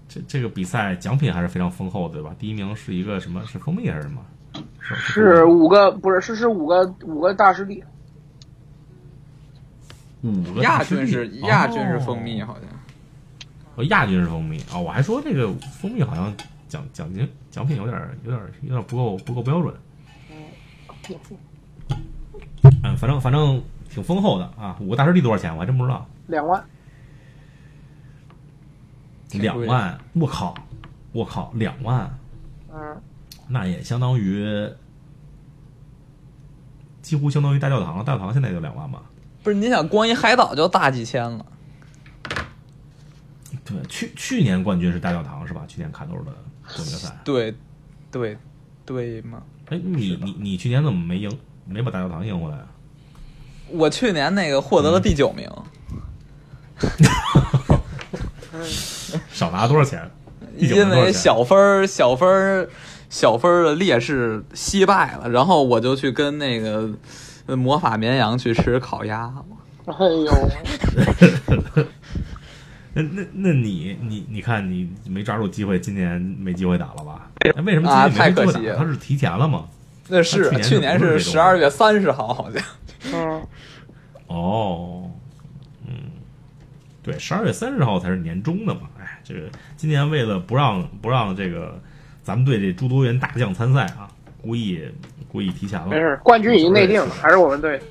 这这个比赛奖品还是非常丰厚的，对吧？第一名是一个什么？是蜂蜜还是什么？是是五个不是是是五个五个大师弟，五个亚军是亚军是蜂蜜，哦好像。哦，亚军是蜂蜜啊、我还说这个蜂蜜好像奖奖金奖品有点有点有点不够不够标准。嗯，反正反正挺丰厚的啊。五个大师弟多少钱？我还真不知道。两万。两万，我靠，我靠，两万，嗯，那也相当于几乎相当于大教堂了。大教堂现在就两万吧。不是，你想光一海岛就大几千了。对，去去年冠军是大教堂是吧？去年卡豆的总决赛。对，对，对吗？哎，你你你去年怎么没赢？没把大教堂赢回来啊？我去年那个获得了第九名，少拿多少钱？因为小分儿、小分儿、小分儿的劣势惜败了，然后我就去跟那个呃魔法绵羊去吃烤鸭了。哎呦，那那那你你你看你没抓住机会，今年没机会打了吧？哎为什么啊今年没太可惜了机会打？他是提前了吗？那是去年去年是十二月三十号，好像。嗯，哦，嗯，对，十二月三十号才是年终的嘛。哎，这个今年为了不让不让这个咱们队这诸多员大将参赛啊，故意故意提前了。没事，冠军已经内定了，还是我们队。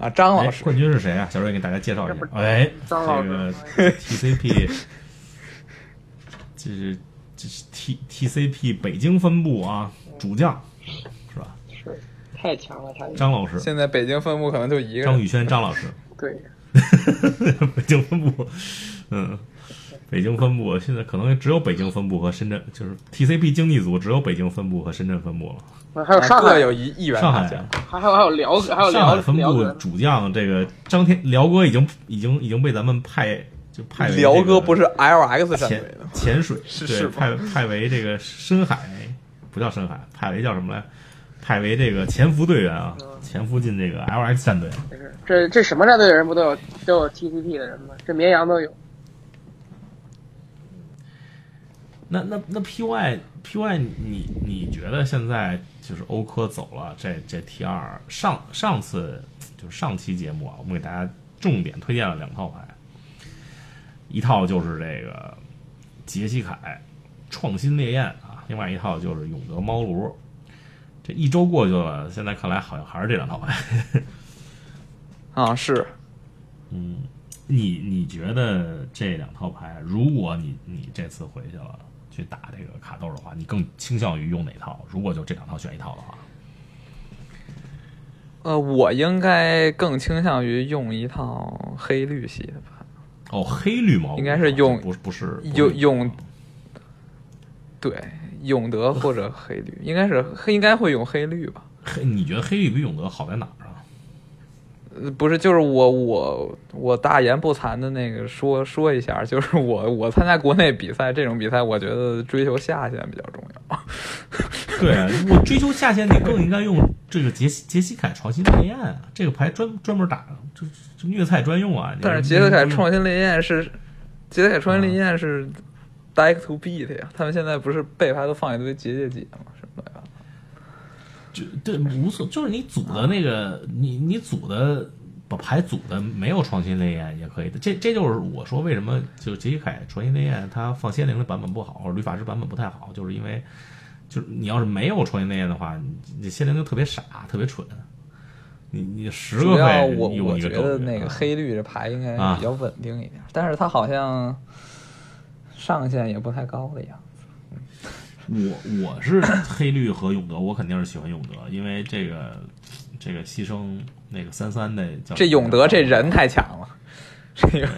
啊，张哎老，师，冠军是谁啊？小瑞给大家介绍一下。哎，张老这个 师 TCP，这是这是 T TCP 北京分部啊，主将是吧？是太强了，他张老师，现在北京分部可能就一个人。张宇轩，张老师，对，北京分部，嗯，北京分部现在可能只有北京分部和深圳，就是 TCP 经济组只有北京分部和深圳分部了。啊还有上海，有一一员上海大将。还有还有辽还有辽上海分部主将这个张天辽哥已经已经已经被咱们派就派为辽这个哥不是 LX 战队潜的，潜水，对，是派派为这个深海，不叫深海，派为叫什么来？派为这个潜伏队员啊，潜伏进这个 LX 战队。这这什么战队的人不都有都有 TCP 的人吗？这绵羊都有。那那那 PY PY，你你觉得现在就是欧科走了，这这 T 二上上次就是上期节目啊，我们给大家重点推荐了两套牌，一套就是这个杰西凯创新烈焰啊，另外一套就是永德猫炉。这一周过去了，现在看来好像还是这两套牌。啊，是嗯，你你觉得这两套牌，如果你你这次回去了去打这个卡豆的话，你更倾向于用哪套？如果就这两套选一套的话，呃，我应该更倾向于用一套黑绿系的吧。哦，黑绿毛应该是用不是不是用用对，永德或者黑绿，应该是黑，应该会用黑绿吧？黑，你觉得黑绿比永德好在哪不是，就是我我我大言不惭的那个说说一下，就是我我参加国内比赛这种比赛，我觉得追求下限比较重要。对啊，我追求下限，你更应该用这个杰西杰西凯创新烈焰啊，这个牌专专门打，这这虐菜专用啊。但是杰西凯创新烈焰是杰西凯创新烈焰是 Deck to Beat 呀，他们现在不是背牌都放一堆结界解吗？就对无所，就是你组的那个，你你组的把牌组的没有创新烈焰也可以的。这这就是我说为什么就杰西凯创新烈焰他放仙灵的版本不好，或者律法师版本不太好，就是因为就是你要是没有创新烈焰的话，你你仙灵就特别傻，特别蠢。你你十个我我觉得那个黑绿这牌应该啊比较稳定一点，但是它好像上限也不太高的样子。我我是黑绿和永德，我肯定是喜欢永德，因为这个这个牺牲那个三三的叫这永德这人太强了，这个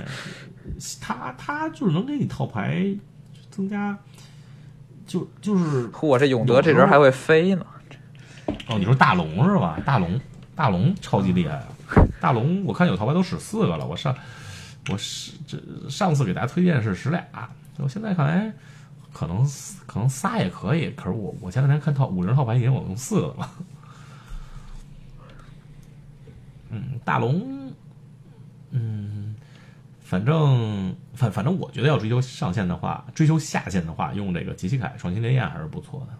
他他就是能给你套牌增加，就就是我，这永德这人还会飞呢。哦，你说大龙是吧？大龙大龙超级厉害啊！大龙我看有套牌都使四个了，我上我是这上次给大家推荐是使俩，我现在看来可能可能仨也可以，可是我我前两天看套五人套牌已经我用四个了。嗯，大龙，嗯，反正反反正我觉得要追求上限的话，追求下限的话，用这个杰西凯创新烈焰还是不错的，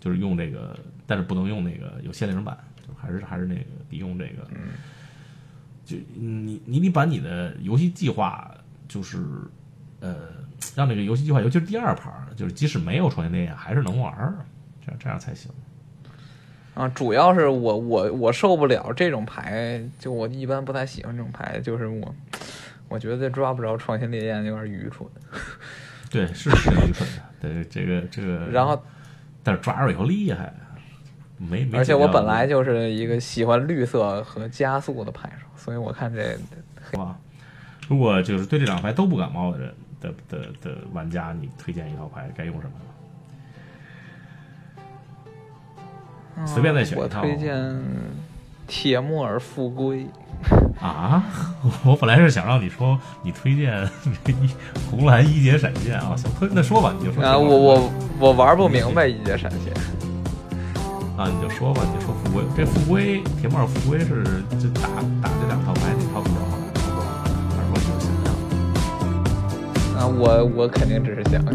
就是用这个，但是不能用那个有限令版，就还是还是那个得用这个，就你你得把你的游戏计划就是呃，让这个游戏计划，尤其是第二盘，就是即使没有创新烈焰，还是能玩儿，这样这样才行。啊，主要是我我我受不了这种牌，就我一般不太喜欢这种牌，就是我我觉得抓不着创新烈焰有点愚蠢。对，是挺愚蠢的。对，这个这个，然后，但是抓着以后厉害，没没。而且我本来就是一个喜欢绿色和加速的牌手，所以我看这哇，如果就是对这两牌都不感冒的人的的的玩家，你推荐一套牌该用什么？随便再选一套。推荐铁木尔复归。啊！我本来是想让你说你推荐这 一红蓝一节闪现啊，想，推那说吧，你就说啊，我我我玩不明白一节闪现。啊，你就说吧，你就说复归，这复归铁木尔复归是就打打这两套牌哪套比较好？啊，我我肯定只是想想，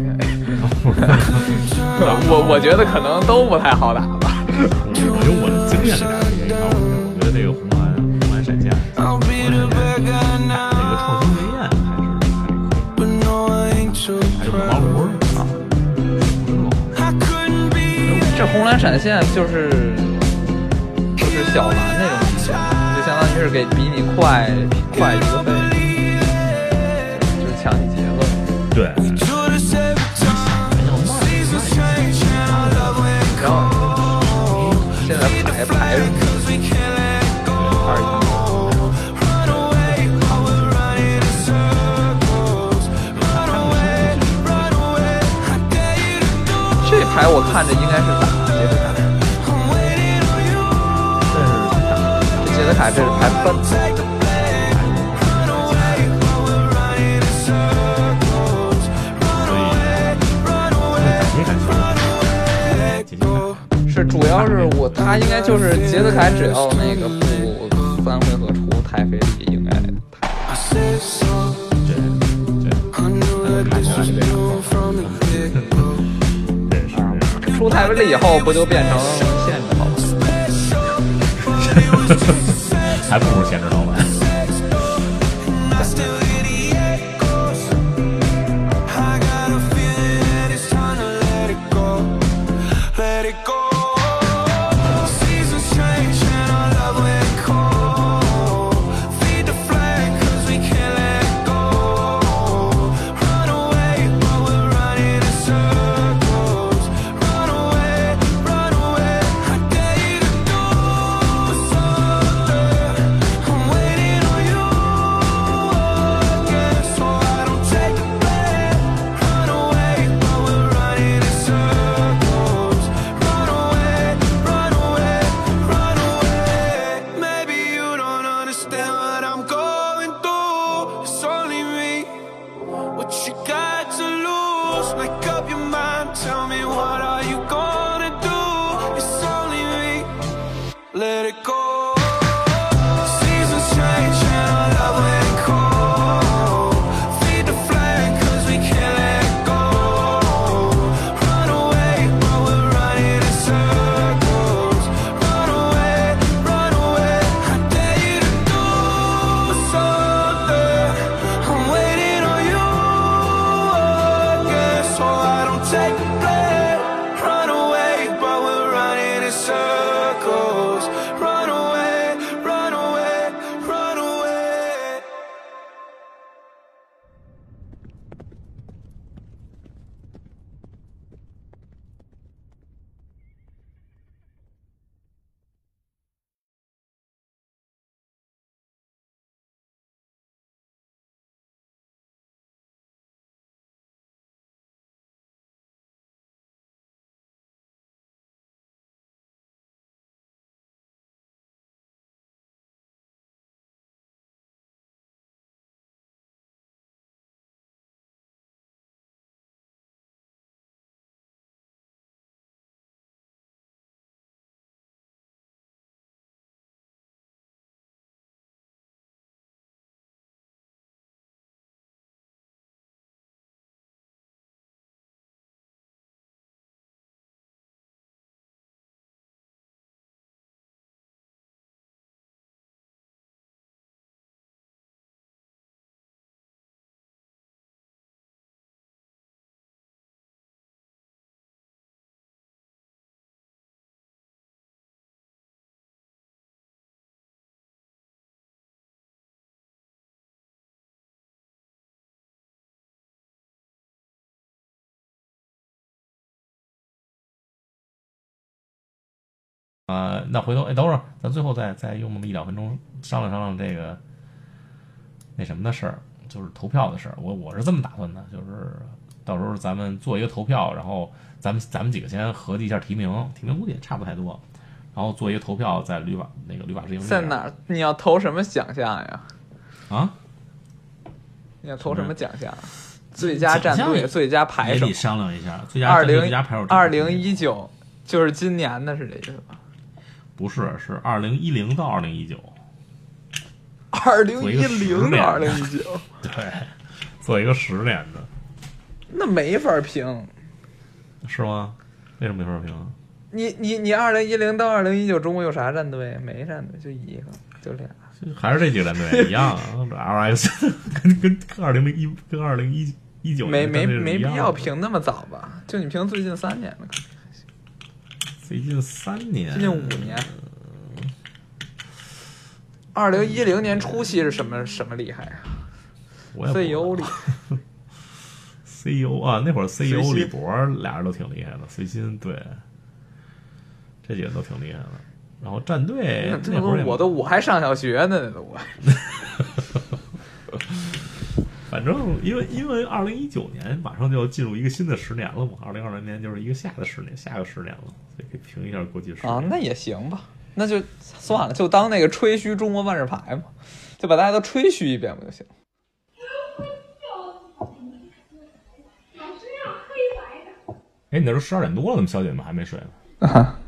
我我觉得可能都不太好打吧。我用我的经验给大家推荐一套，我觉得这个红蓝红蓝闪现，红蓝闪现打这个创新经验还是还是可以，还有毛炉啊，不是老这红蓝闪现就是就是小蓝那种体现，就相当于是给比你快快一个倍，就是抢你。对，然后现在排排什么二一。这牌我看着应该是打杰斯卡，这杰斯卡这是牌笨。要是我他应该就是杰斯凯，只要那个不三回合出太妃里，应该他这这看起来是这样。这是这样。出太妃了以后不就变成限制了吗？还不如限制老板。呃，那回头哎，等会儿咱最后再再用那么一两分钟商量商量这个那什么的事儿，就是投票的事儿。我我是这么打算的，就是到时候咱们做一个投票，然后咱们咱们几个先合计一下提名，提名估计也差不太多，然后做一个投票，在旅法那个旅法之营在哪儿？你要投什么奖项呀？啊？你要投什么奖项？最佳战队、最佳排手也得。商量一下。最佳二零最佳排手二零一九就是今年的是这意思吧？不是是二零一零到二零一九，二零一零到二零一九，对，做一个十年的，那没法评。是吗？为什么没法评？你你你二零一零到二零一九，中国有啥战队？没战队，就一个，就俩。还是这几个战队一样啊跟跟跟二零零一跟二零一一九没没没必要。评那么早吧？就你评最近三年的，最近三年，最近五年。二零一零年初期是什么什么厉害啊？CEO 厉害，CEO 啊，那会儿 CEO 心李博俩人都挺厉害的，随心对，这几个都挺厉害的。然后战队那会儿我都我还上小学呢，那都我。反正因为因为二零一九年马上就要进入一个新的十年了嘛，二零二零年就是一个下的十年，下个十年了，所以可以评一下国际十年。啊，那也行吧，那就算了，就当那个吹嘘中国万事牌嘛，就把大家都吹嘘一遍不就行？哎，你那时候十二点多了，怎么小姐们还没睡呢？